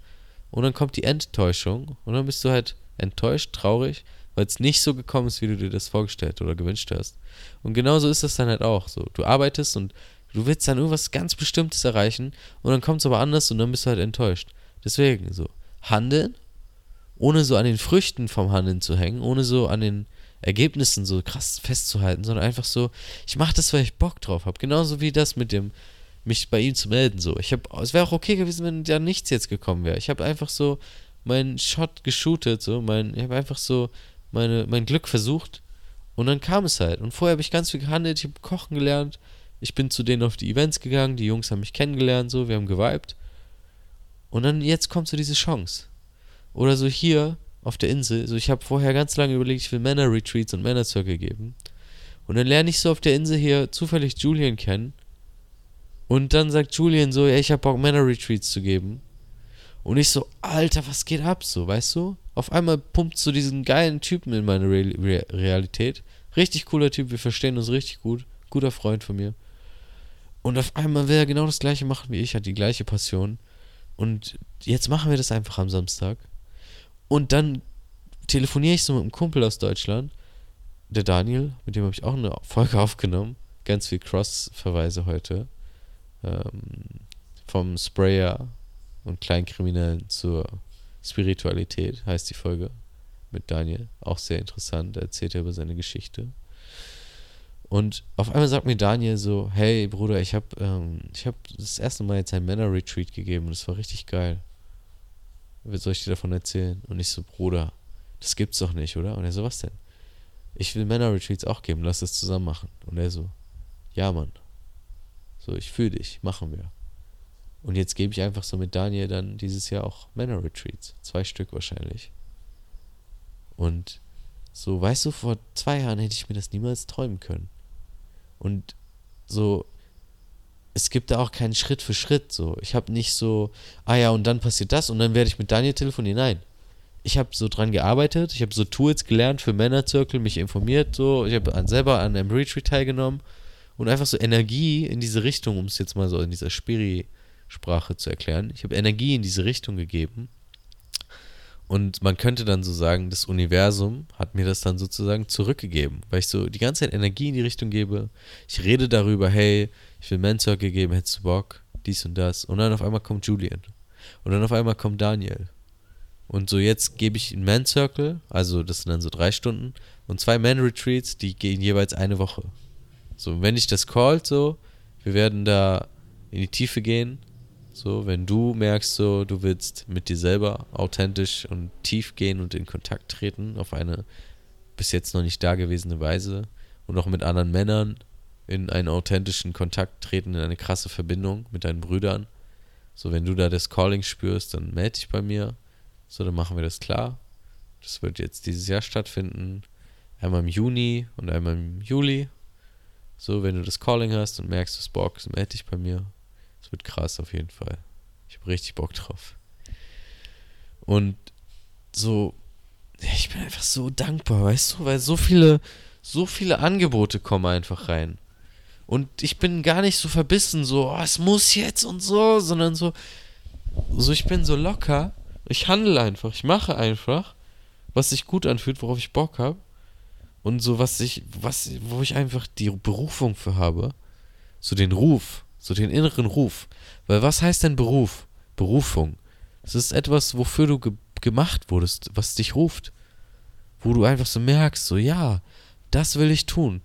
und dann kommt die Enttäuschung und dann bist du halt enttäuscht, traurig, weil es nicht so gekommen ist, wie du dir das vorgestellt oder gewünscht hast. Und genauso ist das dann halt auch so. Du arbeitest und Du willst dann irgendwas ganz Bestimmtes erreichen und dann kommt es aber anders und dann bist du halt enttäuscht. Deswegen so, handeln, ohne so an den Früchten vom Handeln zu hängen, ohne so an den Ergebnissen so krass festzuhalten, sondern einfach so, ich mache das, weil ich Bock drauf habe. Genauso wie das mit dem, mich bei ihm zu melden. So, ich habe, es wäre auch okay gewesen, wenn da nichts jetzt gekommen wäre. Ich habe einfach so meinen Shot geshootet, so, mein, ich habe einfach so meine, mein Glück versucht Und dann kam es halt. Und vorher habe ich ganz viel gehandelt, ich habe kochen gelernt. Ich bin zu denen auf die Events gegangen, die Jungs haben mich kennengelernt, so, wir haben geweibt. Und dann jetzt kommt so diese Chance. Oder so hier auf der Insel, so ich habe vorher ganz lange überlegt, ich will Männer-Retreats und Männer-Circle geben. Und dann lerne ich so auf der Insel hier zufällig Julian kennen. Und dann sagt Julian so, ja, ich habe Bock, Männer-Retreats zu geben. Und ich so, Alter, was geht ab so, weißt du? Auf einmal pumpt so diesen geilen Typen in meine Re Re Realität. Richtig cooler Typ, wir verstehen uns richtig gut. Guter Freund von mir. Und auf einmal will er genau das gleiche machen wie ich, hat die gleiche Passion. Und jetzt machen wir das einfach am Samstag. Und dann telefoniere ich so mit einem Kumpel aus Deutschland, der Daniel, mit dem habe ich auch eine Folge aufgenommen. Ganz viel Cross-Verweise heute. Ähm, vom Sprayer und Kleinkriminellen zur Spiritualität heißt die Folge mit Daniel. Auch sehr interessant. Da erzählt er über seine Geschichte. Und auf einmal sagt mir Daniel so, hey Bruder, ich habe ähm, hab das erste Mal jetzt ein Männer-Retreat gegeben und es war richtig geil. Was soll ich dir davon erzählen? Und ich so, Bruder, das gibt's doch nicht, oder? Und er so, was denn? Ich will Männer-Retreats auch geben, lass das zusammen machen. Und er so, ja Mann. So, ich fühle dich, machen wir. Und jetzt gebe ich einfach so mit Daniel dann dieses Jahr auch Männer-Retreats. Zwei Stück wahrscheinlich. Und so, weißt du, vor zwei Jahren hätte ich mir das niemals träumen können. Und so, es gibt da auch keinen Schritt für Schritt. So, ich habe nicht so, ah ja, und dann passiert das und dann werde ich mit Daniel telefonieren. Nein. Ich habe so dran gearbeitet, ich habe so Tools gelernt für Männerzirkel, mich informiert, so, ich habe selber an einem Retreat teilgenommen und einfach so Energie in diese Richtung, um es jetzt mal so in dieser Spiri-Sprache zu erklären. Ich habe Energie in diese Richtung gegeben. Und man könnte dann so sagen, das Universum hat mir das dann sozusagen zurückgegeben, weil ich so die ganze Zeit Energie in die Richtung gebe. Ich rede darüber, hey, ich will Man Circle geben, hättest du Bock, dies und das. Und dann auf einmal kommt Julian. Und dann auf einmal kommt Daniel. Und so jetzt gebe ich einen Man Circle, also das sind dann so drei Stunden, und zwei Man Retreats, die gehen jeweils eine Woche. So, wenn ich das callt, so, wir werden da in die Tiefe gehen, so, wenn du merkst, so, du willst mit dir selber authentisch und tief gehen und in Kontakt treten auf eine bis jetzt noch nicht dagewesene Weise und auch mit anderen Männern in einen authentischen Kontakt treten, in eine krasse Verbindung mit deinen Brüdern. So, wenn du da das Calling spürst, dann melde dich bei mir. So, dann machen wir das klar. Das wird jetzt dieses Jahr stattfinden. Einmal im Juni und einmal im Juli. So, wenn du das Calling hast und merkst, du hast Bock, melde dich bei mir. Es wird krass auf jeden Fall. Ich habe richtig Bock drauf. Und so, ich bin einfach so dankbar, weißt du, weil so viele, so viele Angebote kommen einfach rein. Und ich bin gar nicht so verbissen, so, oh, es muss jetzt und so, sondern so, so, ich bin so locker. Ich handle einfach, ich mache einfach, was sich gut anfühlt, worauf ich Bock habe. Und so, was ich, was, wo ich einfach die Berufung für habe. So den Ruf so den inneren Ruf. Weil was heißt denn Beruf? Berufung. Es ist etwas, wofür du ge gemacht wurdest, was dich ruft. Wo du einfach so merkst, so ja, das will ich tun.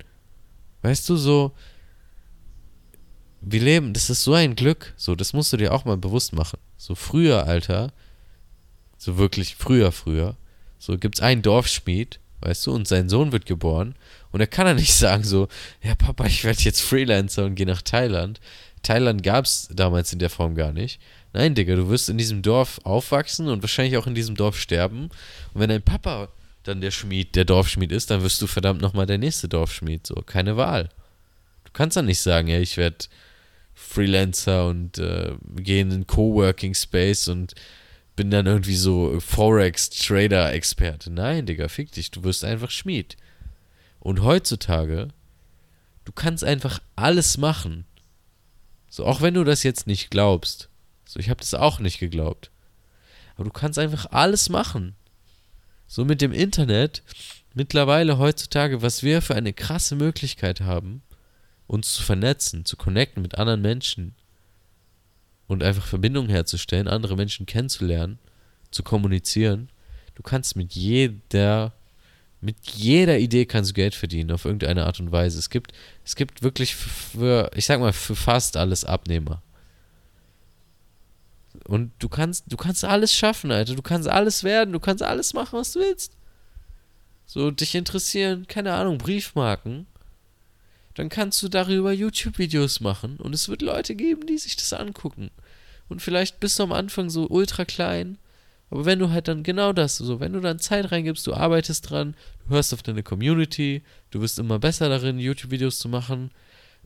Weißt du, so, wir leben, das ist so ein Glück, so, das musst du dir auch mal bewusst machen. So früher, Alter, so wirklich früher, früher, so gibt's einen Dorfschmied, weißt du, und sein Sohn wird geboren und er kann ja nicht sagen so, ja Papa, ich werde jetzt Freelancer und gehe nach Thailand. Thailand gab es damals in der Form gar nicht. Nein, Digga, du wirst in diesem Dorf aufwachsen und wahrscheinlich auch in diesem Dorf sterben. Und wenn dein Papa dann der Schmied, der Dorfschmied ist, dann wirst du verdammt nochmal der nächste Dorfschmied. So, keine Wahl. Du kannst dann nicht sagen, ja, ich werde Freelancer und äh, gehe in einen Coworking Space und bin dann irgendwie so Forex-Trader-Experte. Nein, Digga, fick dich, du wirst einfach Schmied. Und heutzutage, du kannst einfach alles machen. So, auch wenn du das jetzt nicht glaubst. So, ich habe das auch nicht geglaubt. Aber du kannst einfach alles machen. So mit dem Internet, mittlerweile heutzutage, was wir für eine krasse Möglichkeit haben, uns zu vernetzen, zu connecten mit anderen Menschen und einfach Verbindungen herzustellen, andere Menschen kennenzulernen, zu kommunizieren. Du kannst mit jeder mit jeder Idee kannst du Geld verdienen, auf irgendeine Art und Weise. Es gibt, es gibt wirklich für, ich sag mal, für fast alles Abnehmer. Und du kannst, du kannst alles schaffen, Alter. Du kannst alles werden, du kannst alles machen, was du willst. so dich interessieren, keine Ahnung, Briefmarken, dann kannst du darüber YouTube-Videos machen und es wird Leute geben, die sich das angucken. Und vielleicht bist du am Anfang so ultra klein, aber wenn du halt dann genau das, so wenn du dann Zeit reingibst, du arbeitest dran, du hörst auf deine Community, du wirst immer besser darin, YouTube-Videos zu machen,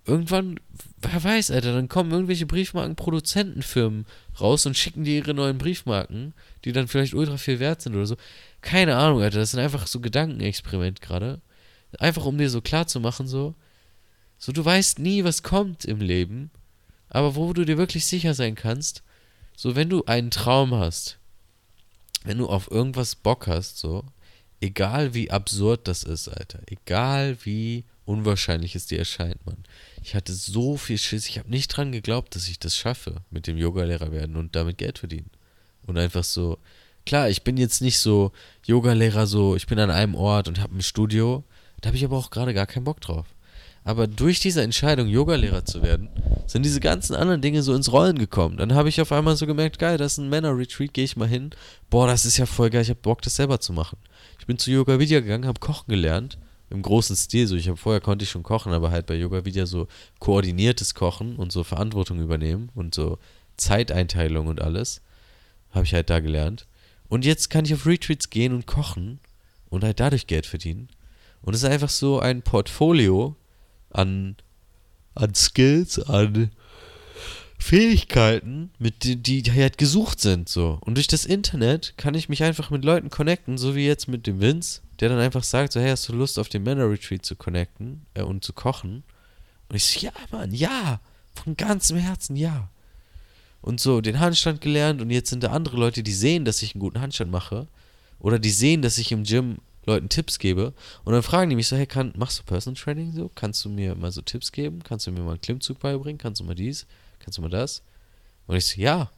irgendwann, wer weiß, Alter, dann kommen irgendwelche Briefmarken-Produzentenfirmen raus und schicken dir ihre neuen Briefmarken, die dann vielleicht ultra viel wert sind oder so. Keine Ahnung, Alter, das sind einfach so Gedankenexperiment gerade. Einfach um dir so klar zu machen, so, so du weißt nie, was kommt im Leben, aber wo du dir wirklich sicher sein kannst, so wenn du einen Traum hast, wenn du auf irgendwas Bock hast, so, egal wie absurd das ist, Alter, egal wie unwahrscheinlich es dir erscheint, Mann. Ich hatte so viel Schiss, ich habe nicht dran geglaubt, dass ich das schaffe, mit dem Yogalehrer werden und damit Geld verdienen. Und einfach so, klar, ich bin jetzt nicht so Yogalehrer, so, ich bin an einem Ort und habe ein Studio, da habe ich aber auch gerade gar keinen Bock drauf. Aber durch diese Entscheidung, Yogalehrer zu werden, sind diese ganzen anderen Dinge so ins Rollen gekommen. Dann habe ich auf einmal so gemerkt, geil, das ist ein Männer-Retreat, gehe ich mal hin. Boah, das ist ja voll geil, ich habe Bock, das selber zu machen. Ich bin zu Yoga Vidya gegangen, habe Kochen gelernt im großen Stil. So, ich habe vorher konnte ich schon kochen, aber halt bei Yoga wieder so koordiniertes Kochen und so Verantwortung übernehmen und so Zeiteinteilung und alles habe ich halt da gelernt. Und jetzt kann ich auf Retreats gehen und kochen und halt dadurch Geld verdienen. Und es ist einfach so ein Portfolio an, an Skills, an Fähigkeiten, mit die, die halt gesucht sind, so. Und durch das Internet kann ich mich einfach mit Leuten connecten, so wie jetzt mit dem Vince, der dann einfach sagt, so, hey, hast du Lust auf den Männer Retreat zu connecten äh, und zu kochen? Und ich so, ja, Mann, ja, von ganzem Herzen, ja. Und so den Handstand gelernt und jetzt sind da andere Leute, die sehen, dass ich einen guten Handstand mache oder die sehen, dass ich im Gym Leuten Tipps gebe und dann fragen die mich so, hey, kann, machst du Personal Training so? Kannst du mir mal so Tipps geben? Kannst du mir mal einen Klimmzug beibringen? Kannst du mal dies? Kannst du mal das? Und ich so, ja.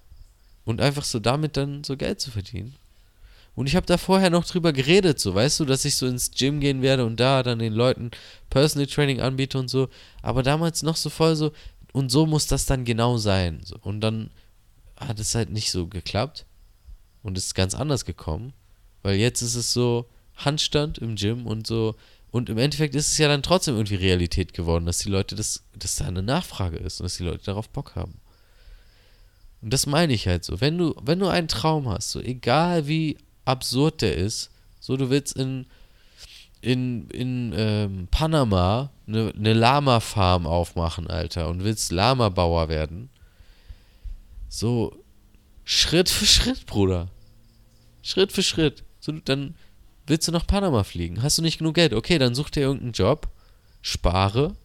Und einfach so damit dann so Geld zu verdienen. Und ich habe da vorher noch drüber geredet, so, weißt du, dass ich so ins Gym gehen werde und da dann den Leuten Personal Training anbiete und so. Aber damals noch so voll so, und so muss das dann genau sein. Und dann hat es halt nicht so geklappt. Und ist ganz anders gekommen. Weil jetzt ist es so Handstand im Gym und so. Und im Endeffekt ist es ja dann trotzdem irgendwie Realität geworden, dass die Leute das, dass da eine Nachfrage ist und dass die Leute darauf Bock haben. Und das meine ich halt so. Wenn du, wenn du einen Traum hast, so egal wie absurd der ist. So, du willst in, in, in ähm, Panama eine, eine Lama-Farm aufmachen, Alter, und willst Lama-Bauer werden. So, Schritt für Schritt, Bruder. Schritt für Schritt. So, dann willst du nach Panama fliegen. Hast du nicht genug Geld? Okay, dann such dir irgendeinen Job, spare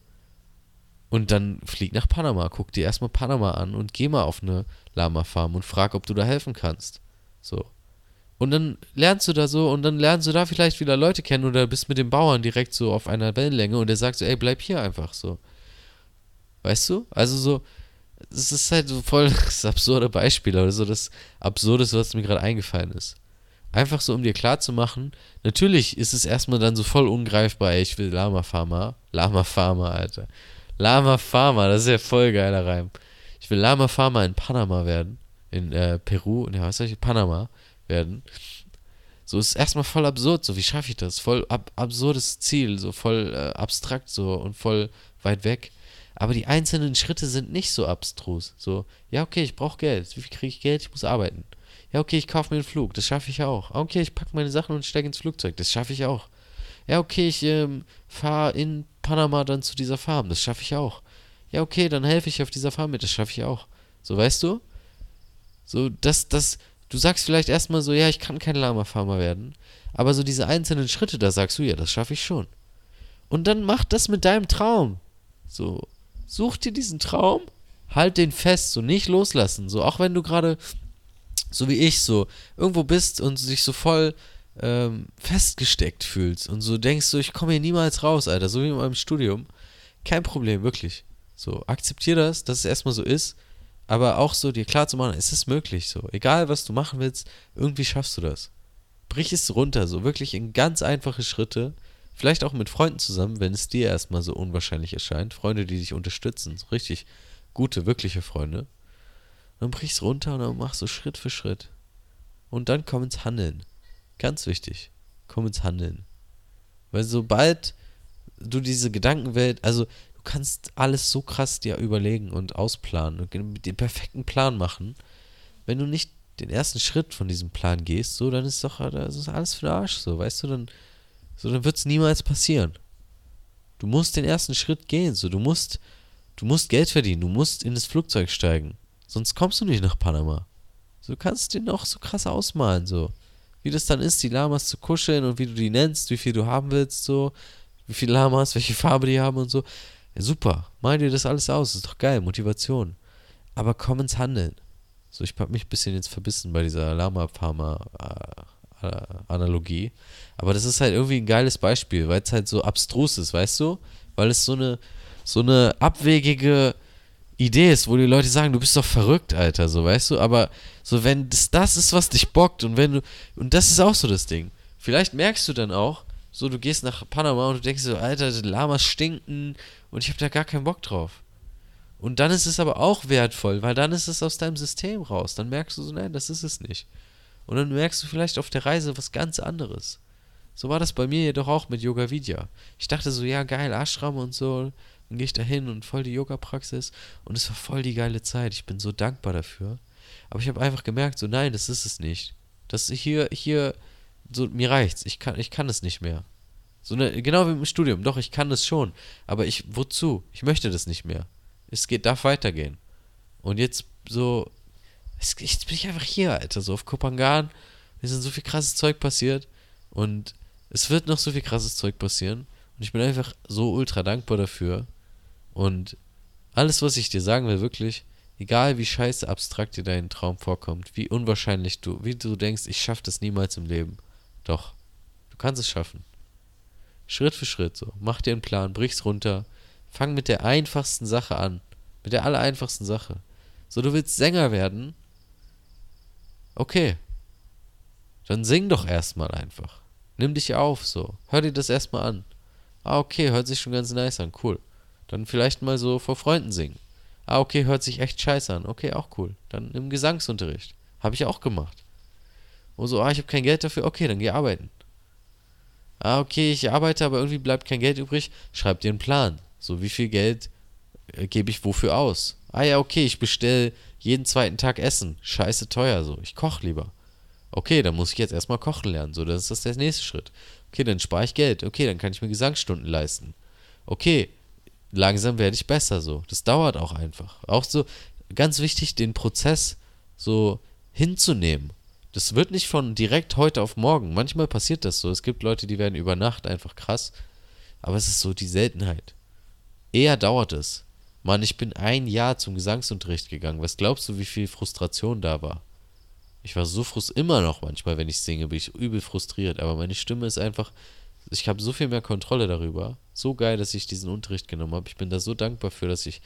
und dann flieg nach Panama. Guck dir erstmal Panama an und geh mal auf eine Lama-Farm und frag, ob du da helfen kannst. So. Und dann lernst du da so und dann lernst du da vielleicht wieder Leute kennen oder bist mit dem Bauern direkt so auf einer Wellenlänge und der sagt so, ey, bleib hier einfach so. Weißt du? Also so, es ist halt so voll das absurde Beispiel oder so das Absurdeste, was mir gerade eingefallen ist. Einfach so, um dir klarzumachen, natürlich ist es erstmal dann so voll ungreifbar, ey, ich will Lama Farmer. Lama Farmer, Alter. Lama Farmer, das ist ja voll geiler Reim. Ich will Lama Farmer in Panama werden. In äh, Peru, ja, was sag ich, Panama werden. So ist erstmal voll absurd, so wie schaffe ich das? Voll ab absurdes Ziel, so voll äh, abstrakt so und voll weit weg. Aber die einzelnen Schritte sind nicht so abstrus. So, ja, okay, ich brauche Geld. Wie viel kriege ich Geld? Ich muss arbeiten. Ja, okay, ich kaufe mir einen Flug. Das schaffe ich auch. Okay, ich packe meine Sachen und steige ins Flugzeug. Das schaffe ich auch. Ja, okay, ich ähm, fahre in Panama dann zu dieser Farm. Das schaffe ich auch. Ja, okay, dann helfe ich auf dieser Farm mit. Das schaffe ich auch. So, weißt du? So, das, das, Du sagst vielleicht erstmal so, ja, ich kann kein Lama-Farmer werden. Aber so diese einzelnen Schritte, da sagst du, ja, das schaffe ich schon. Und dann mach das mit deinem Traum. So, such dir diesen Traum, halt den fest, so nicht loslassen. So, auch wenn du gerade, so wie ich, so irgendwo bist und dich so voll ähm, festgesteckt fühlst und so denkst so, ich komme hier niemals raus, Alter, so wie in meinem Studium. Kein Problem, wirklich. So, akzeptier das, dass es erstmal so ist aber auch so dir klar zu machen, es ist möglich so. Egal was du machen willst, irgendwie schaffst du das. Brich es runter, so wirklich in ganz einfache Schritte. Vielleicht auch mit Freunden zusammen, wenn es dir erstmal so unwahrscheinlich erscheint. Freunde, die dich unterstützen. So richtig gute, wirkliche Freunde. Dann brich es runter und dann mach so Schritt für Schritt. Und dann komm ins Handeln. Ganz wichtig. Komm ins Handeln. Weil sobald du diese Gedankenwelt, also du kannst alles so krass dir überlegen und ausplanen und den perfekten Plan machen. Wenn du nicht den ersten Schritt von diesem Plan gehst, so, dann ist doch das ist alles für den Arsch, so, weißt du, dann, so, dann wird es niemals passieren. Du musst den ersten Schritt gehen, so, du musst, du musst Geld verdienen, du musst in das Flugzeug steigen, sonst kommst du nicht nach Panama. So, du kannst den auch so krass ausmalen, so. Wie das dann ist, die Lamas zu kuscheln und wie du die nennst, wie viel du haben willst, so, wie viele Lamas, welche Farbe die haben und so. Ja, super, mal dir das alles aus, ist doch geil, Motivation. Aber komm ins Handeln. So, ich habe mich ein bisschen jetzt verbissen bei dieser Lama-Pharma-Analogie. Aber das ist halt irgendwie ein geiles Beispiel, weil es halt so abstrus ist, weißt du? Weil es so eine, so eine abwegige Idee ist, wo die Leute sagen, du bist doch verrückt, Alter, so, weißt du? Aber so, wenn das das ist, was dich bockt und wenn du, und das ist auch so das Ding. Vielleicht merkst du dann auch, so, du gehst nach Panama und du denkst so, Alter, die Lamas stinken und ich habe da gar keinen Bock drauf. Und dann ist es aber auch wertvoll, weil dann ist es aus deinem System raus. Dann merkst du so, nein, das ist es nicht. Und dann merkst du vielleicht auf der Reise was ganz anderes. So war das bei mir jedoch auch mit Yoga Vidya. Ich dachte so, ja, geil, Ashram und so. Dann gehe ich da hin und voll die Yoga-Praxis. Und es war voll die geile Zeit. Ich bin so dankbar dafür. Aber ich habe einfach gemerkt, so, nein, das ist es nicht. Das hier, hier, so, mir reicht's. Ich kann, ich kann es nicht mehr. So ne, genau wie im Studium. Doch, ich kann es schon. Aber ich, wozu? Ich möchte das nicht mehr es geht, darf weitergehen. Und jetzt so, jetzt bin ich einfach hier, Alter, so auf Kopangan. Mir sind so viel krasses Zeug passiert und es wird noch so viel krasses Zeug passieren. Und ich bin einfach so ultra dankbar dafür. Und alles, was ich dir sagen will, wirklich, egal wie scheiße abstrakt dir dein Traum vorkommt, wie unwahrscheinlich du, wie du denkst, ich schaffe das niemals im Leben. Doch, du kannst es schaffen. Schritt für Schritt so. Mach dir einen Plan, brich's runter, Fang mit der einfachsten Sache an. Mit der allereinfachsten Sache. So, du willst Sänger werden? Okay. Dann sing doch erstmal einfach. Nimm dich auf, so. Hör dir das erstmal an. Ah, okay, hört sich schon ganz nice an. Cool. Dann vielleicht mal so vor Freunden singen. Ah, okay, hört sich echt scheiße an. Okay, auch cool. Dann im Gesangsunterricht. Habe ich auch gemacht. Und so, ah, ich habe kein Geld dafür. Okay, dann geh arbeiten. Ah, okay, ich arbeite, aber irgendwie bleibt kein Geld übrig. Schreib dir einen Plan. So, wie viel Geld äh, gebe ich wofür aus? Ah ja, okay, ich bestelle jeden zweiten Tag Essen. Scheiße teuer so. Ich koche lieber. Okay, dann muss ich jetzt erstmal kochen lernen. So, das ist der nächste Schritt. Okay, dann spare ich Geld. Okay, dann kann ich mir Gesangsstunden leisten. Okay, langsam werde ich besser so. Das dauert auch einfach. Auch so ganz wichtig, den Prozess so hinzunehmen. Das wird nicht von direkt heute auf morgen. Manchmal passiert das so. Es gibt Leute, die werden über Nacht einfach krass. Aber es ist so die Seltenheit. Eher dauert es. Mann, ich bin ein Jahr zum Gesangsunterricht gegangen. Was glaubst du, wie viel Frustration da war? Ich war so frustriert, immer noch manchmal, wenn ich singe, bin ich übel frustriert. Aber meine Stimme ist einfach, ich habe so viel mehr Kontrolle darüber. So geil, dass ich diesen Unterricht genommen habe. Ich bin da so dankbar für, dass ich,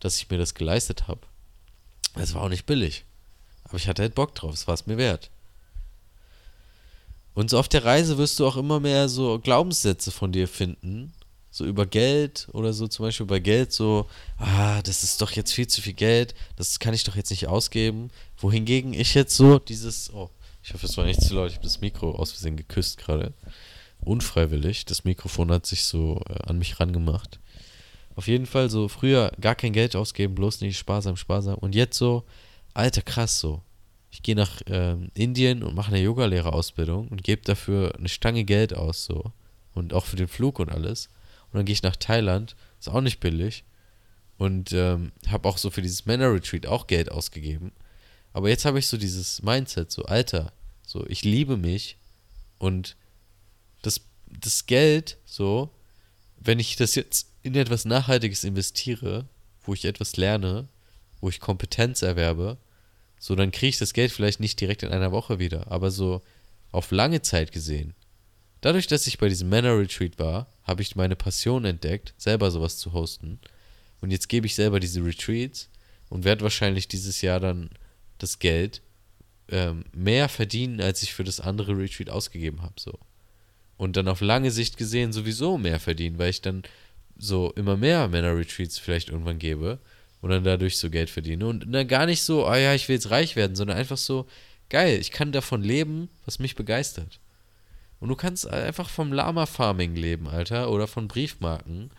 dass ich mir das geleistet habe. Es war auch nicht billig. Aber ich hatte halt Bock drauf, es war es mir wert. Und so auf der Reise wirst du auch immer mehr so Glaubenssätze von dir finden, so über Geld oder so, zum Beispiel bei Geld so, ah, das ist doch jetzt viel zu viel Geld, das kann ich doch jetzt nicht ausgeben. Wohingegen ich jetzt so dieses, oh, ich hoffe, es war nicht zu laut, ich habe das Mikro aus Versehen geküsst gerade. Unfreiwillig, das Mikrofon hat sich so äh, an mich rangemacht. Auf jeden Fall so früher gar kein Geld ausgeben, bloß nicht sparsam, sparsam. Und jetzt so, alter krass so. Ich gehe nach äh, Indien und mache eine Yogalehrerausbildung und gebe dafür eine Stange Geld aus so. Und auch für den Flug und alles. Und dann gehe ich nach Thailand, ist auch nicht billig. Und ähm, habe auch so für dieses Männer-Retreat auch Geld ausgegeben. Aber jetzt habe ich so dieses Mindset, so Alter, so ich liebe mich und das, das Geld, so, wenn ich das jetzt in etwas Nachhaltiges investiere, wo ich etwas lerne, wo ich Kompetenz erwerbe, so, dann kriege ich das Geld vielleicht nicht direkt in einer Woche wieder, aber so auf lange Zeit gesehen, Dadurch, dass ich bei diesem Männer Retreat war, habe ich meine Passion entdeckt, selber sowas zu hosten. Und jetzt gebe ich selber diese Retreats und werde wahrscheinlich dieses Jahr dann das Geld ähm, mehr verdienen, als ich für das andere Retreat ausgegeben habe. So. Und dann auf lange Sicht gesehen sowieso mehr verdienen, weil ich dann so immer mehr Männer-Retreats vielleicht irgendwann gebe und dann dadurch so Geld verdiene. Und dann gar nicht so, oh ja, ich will jetzt reich werden, sondern einfach so, geil, ich kann davon leben, was mich begeistert. Und du kannst einfach vom Lama-Farming leben, Alter. Oder von Briefmarken.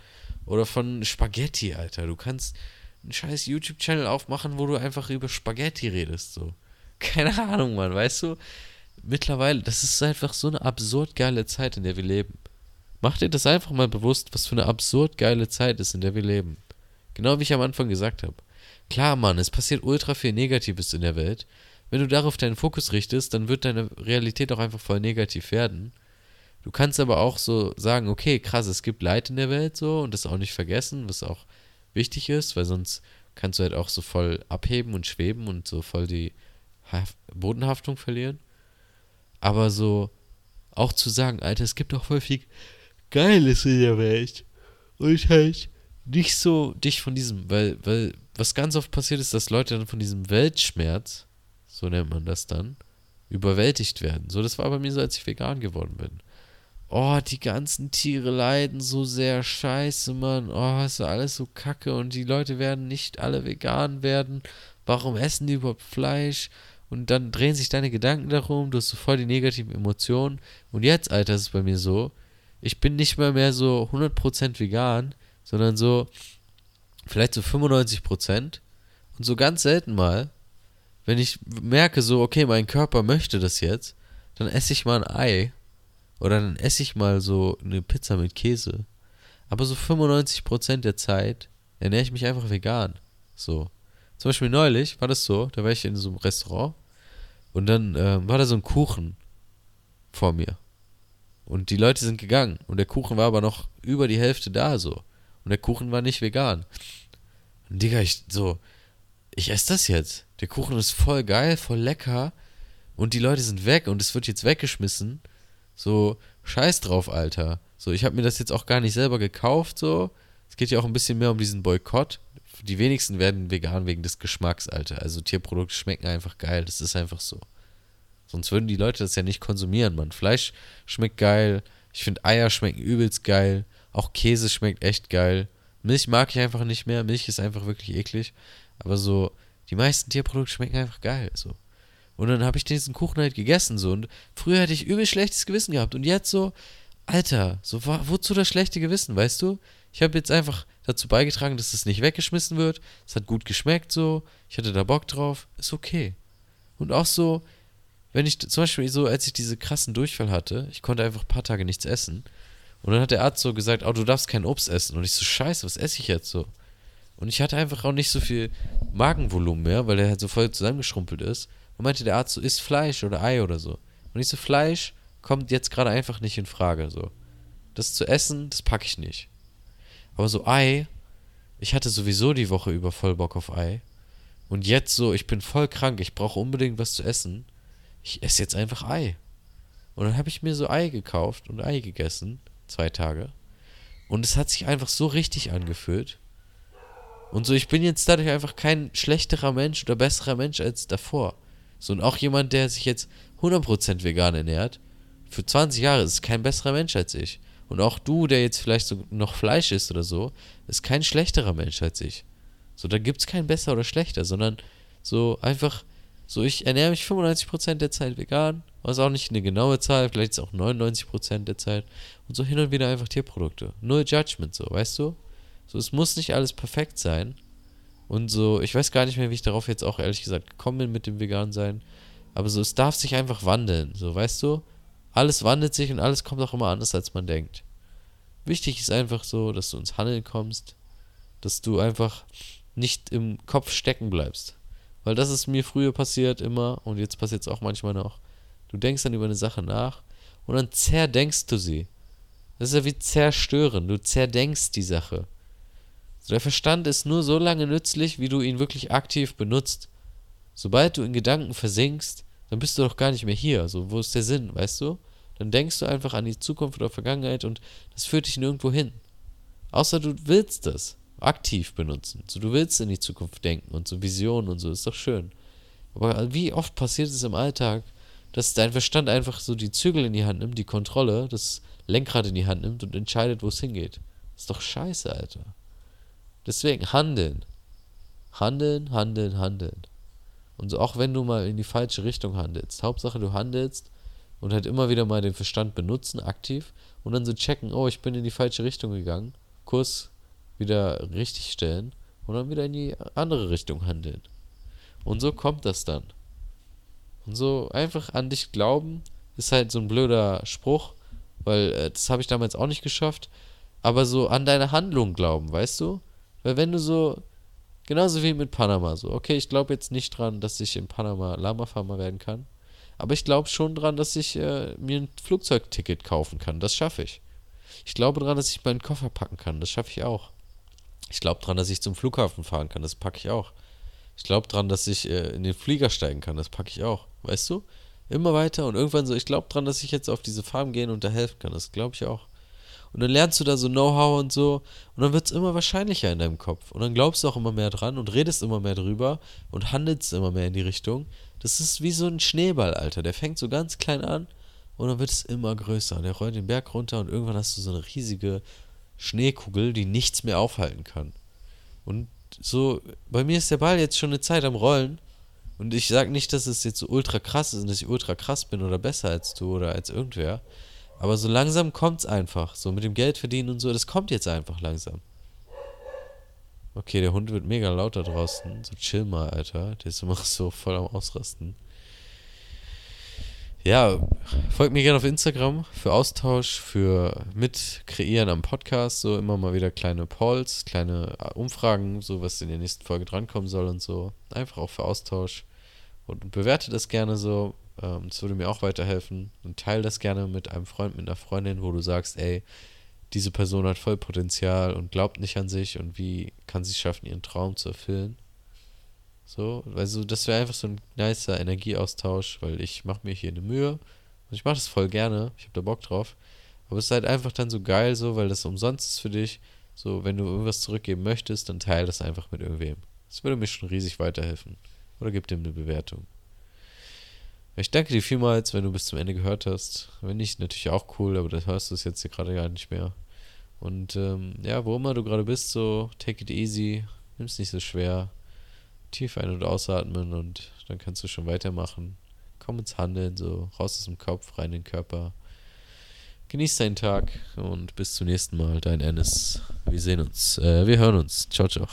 Oder von Spaghetti, Alter. Du kannst einen scheiß YouTube-Channel aufmachen, wo du einfach über Spaghetti redest, so. Keine Ahnung, Mann, weißt du? Mittlerweile, das ist einfach so eine absurd geile Zeit, in der wir leben. Mach dir das einfach mal bewusst, was für eine absurd geile Zeit ist, in der wir leben. Genau wie ich am Anfang gesagt habe. Klar, Mann, es passiert ultra viel Negatives in der Welt. Wenn du darauf deinen Fokus richtest, dann wird deine Realität auch einfach voll negativ werden. Du kannst aber auch so sagen, okay, krass, es gibt Leid in der Welt so und das auch nicht vergessen, was auch wichtig ist, weil sonst kannst du halt auch so voll abheben und schweben und so voll die Bodenhaftung verlieren. Aber so auch zu sagen, Alter, es gibt voll viel Geiles in der Welt. Und halt nicht so dich von diesem, weil, weil was ganz oft passiert ist, dass Leute dann von diesem Weltschmerz, so nennt man das dann, überwältigt werden. So, das war bei mir so, als ich vegan geworden bin. Oh, die ganzen Tiere leiden so sehr scheiße, Mann. Oh, ist alles so kacke und die Leute werden nicht alle vegan werden. Warum essen die überhaupt Fleisch? Und dann drehen sich deine Gedanken darum, du hast so voll die negativen Emotionen. Und jetzt, Alter, ist es bei mir so, ich bin nicht mal mehr so 100% vegan, sondern so vielleicht so 95%. Und so ganz selten mal, wenn ich merke so, okay, mein Körper möchte das jetzt, dann esse ich mal ein Ei. Oder dann esse ich mal so eine Pizza mit Käse. Aber so 95% der Zeit ernähre ich mich einfach vegan. So. Zum Beispiel neulich war das so, da war ich in so einem Restaurant und dann äh, war da so ein Kuchen vor mir. Und die Leute sind gegangen. Und der Kuchen war aber noch über die Hälfte da so. Und der Kuchen war nicht vegan. Und Digga, ich so, ich esse das jetzt. Der Kuchen ist voll geil, voll lecker. Und die Leute sind weg und es wird jetzt weggeschmissen. So, scheiß drauf, Alter. So, ich habe mir das jetzt auch gar nicht selber gekauft, so. Es geht ja auch ein bisschen mehr um diesen Boykott. Die wenigsten werden vegan wegen des Geschmacks, Alter. Also Tierprodukte schmecken einfach geil. Das ist einfach so. Sonst würden die Leute das ja nicht konsumieren, Mann. Fleisch schmeckt geil. Ich finde Eier schmecken übelst geil. Auch Käse schmeckt echt geil. Milch mag ich einfach nicht mehr. Milch ist einfach wirklich eklig. Aber so, die meisten Tierprodukte schmecken einfach geil. So. Und dann habe ich diesen Kuchen halt gegessen. So. Und früher hätte ich übel schlechtes Gewissen gehabt. Und jetzt so, Alter, so wozu das schlechte Gewissen, weißt du? Ich habe jetzt einfach dazu beigetragen, dass es nicht weggeschmissen wird. Es hat gut geschmeckt so. Ich hatte da Bock drauf. Ist okay. Und auch so, wenn ich zum Beispiel so, als ich diese krassen Durchfall hatte, ich konnte einfach ein paar Tage nichts essen. Und dann hat der Arzt so gesagt, oh, du darfst kein Obst essen. Und ich so, scheiße, was esse ich jetzt so? Und ich hatte einfach auch nicht so viel Magenvolumen mehr, weil der halt so voll zusammengeschrumpelt ist. Und meinte der Arzt so, isst Fleisch oder Ei oder so. Und ich so, Fleisch kommt jetzt gerade einfach nicht in Frage, so. Das zu essen, das packe ich nicht. Aber so Ei, ich hatte sowieso die Woche über voll Bock auf Ei. Und jetzt so, ich bin voll krank, ich brauche unbedingt was zu essen ich esse jetzt einfach Ei. Und dann habe ich mir so Ei gekauft und Ei gegessen, zwei Tage. Und es hat sich einfach so richtig angefühlt. Und so, ich bin jetzt dadurch einfach kein schlechterer Mensch oder besserer Mensch als davor. So, und auch jemand, der sich jetzt 100% vegan ernährt, für 20 Jahre ist kein besserer Mensch als ich. Und auch du, der jetzt vielleicht so noch Fleisch isst oder so, ist kein schlechterer Mensch als ich. So, da gibt es kein besser oder schlechter, sondern so einfach so, ich ernähre mich 95% der Zeit vegan, was auch nicht eine genaue Zahl, vielleicht ist auch 99% der Zeit. Und so hin und wieder einfach Tierprodukte. Null Judgment, so, weißt du? So, es muss nicht alles perfekt sein. Und so, ich weiß gar nicht mehr, wie ich darauf jetzt auch ehrlich gesagt gekommen bin mit dem Vegan-Sein. Aber so, es darf sich einfach wandeln, so, weißt du? Alles wandelt sich und alles kommt auch immer anders, als man denkt. Wichtig ist einfach so, dass du ins Handeln kommst, dass du einfach nicht im Kopf stecken bleibst. Weil das ist mir früher passiert immer und jetzt passiert es auch manchmal noch. Du denkst dann über eine Sache nach und dann zerdenkst du sie. Das ist ja wie zerstören. Du zerdenkst die Sache. Der Verstand ist nur so lange nützlich, wie du ihn wirklich aktiv benutzt. Sobald du in Gedanken versinkst, dann bist du doch gar nicht mehr hier. So, wo ist der Sinn, weißt du? Dann denkst du einfach an die Zukunft oder Vergangenheit und das führt dich nirgendwo hin. Außer du willst das aktiv benutzen. So, du willst in die Zukunft denken und so Visionen und so, ist doch schön. Aber wie oft passiert es im Alltag, dass dein Verstand einfach so die Zügel in die Hand nimmt, die Kontrolle, das Lenkrad in die Hand nimmt und entscheidet, wo es hingeht. ist doch scheiße, Alter. Deswegen handeln. Handeln, handeln, handeln. Und so auch wenn du mal in die falsche Richtung handelst. Hauptsache du handelst und halt immer wieder mal den Verstand benutzen, aktiv, und dann so checken, oh, ich bin in die falsche Richtung gegangen, Kurs wieder richtig stellen und dann wieder in die andere Richtung handeln. Und so kommt das dann. Und so einfach an dich glauben, ist halt so ein blöder Spruch, weil äh, das habe ich damals auch nicht geschafft, aber so an deine Handlung glauben, weißt du? Weil wenn du so, genauso wie mit Panama, so, okay, ich glaube jetzt nicht dran, dass ich in Panama Lama-Farmer werden kann, aber ich glaube schon dran, dass ich äh, mir ein Flugzeugticket kaufen kann, das schaffe ich. Ich glaube dran, dass ich meinen Koffer packen kann, das schaffe ich auch. Ich glaube dran, dass ich zum Flughafen fahren kann, das packe ich auch. Ich glaube dran, dass ich äh, in den Flieger steigen kann, das packe ich auch. Weißt du? Immer weiter und irgendwann so, ich glaube dran, dass ich jetzt auf diese Farm gehen und da helfen kann, das glaube ich auch. Und dann lernst du da so Know-how und so. Und dann wird es immer wahrscheinlicher in deinem Kopf. Und dann glaubst du auch immer mehr dran und redest immer mehr drüber und handelst immer mehr in die Richtung. Das ist wie so ein Schneeball, Alter. Der fängt so ganz klein an und dann wird es immer größer. Und der rollt den Berg runter und irgendwann hast du so eine riesige Schneekugel, die nichts mehr aufhalten kann. Und so, bei mir ist der Ball jetzt schon eine Zeit am Rollen. Und ich sage nicht, dass es jetzt so ultra krass ist und dass ich ultra krass bin oder besser als du oder als irgendwer. Aber so langsam kommt es einfach. So mit dem Geld verdienen und so, das kommt jetzt einfach langsam. Okay, der Hund wird mega laut da draußen. So chill mal, Alter. Der ist immer so voll am Ausrasten. Ja, folgt mir gerne auf Instagram für Austausch, für Mitkreieren am Podcast. So immer mal wieder kleine Polls, kleine Umfragen, so was in der nächsten Folge drankommen soll und so. Einfach auch für Austausch. Und bewerte das gerne so. Ähm, das würde mir auch weiterhelfen. Und teile das gerne mit einem Freund, mit einer Freundin, wo du sagst, ey, diese Person hat voll Potenzial und glaubt nicht an sich und wie kann sie es schaffen, ihren Traum zu erfüllen. So, also das wäre einfach so ein nicer Energieaustausch, weil ich mache mir hier eine Mühe und ich mache das voll gerne, ich habe da Bock drauf. Aber es ist halt einfach dann so geil so, weil das umsonst ist für dich. So, wenn du irgendwas zurückgeben möchtest, dann teile das einfach mit irgendwem. Das würde mir schon riesig weiterhelfen. Oder gib dem eine Bewertung. Ich danke dir vielmals, wenn du bis zum Ende gehört hast. Wenn nicht, natürlich auch cool, aber das hörst du es jetzt hier gerade gar nicht mehr. Und ähm, ja, wo immer du gerade bist, so take it easy, nimm es nicht so schwer. Tief ein- und ausatmen und dann kannst du schon weitermachen. Komm ins Handeln, so raus aus dem Kopf, rein in den Körper. Genieß deinen Tag und bis zum nächsten Mal, dein Ennis. Wir sehen uns, äh, wir hören uns. Ciao, ciao.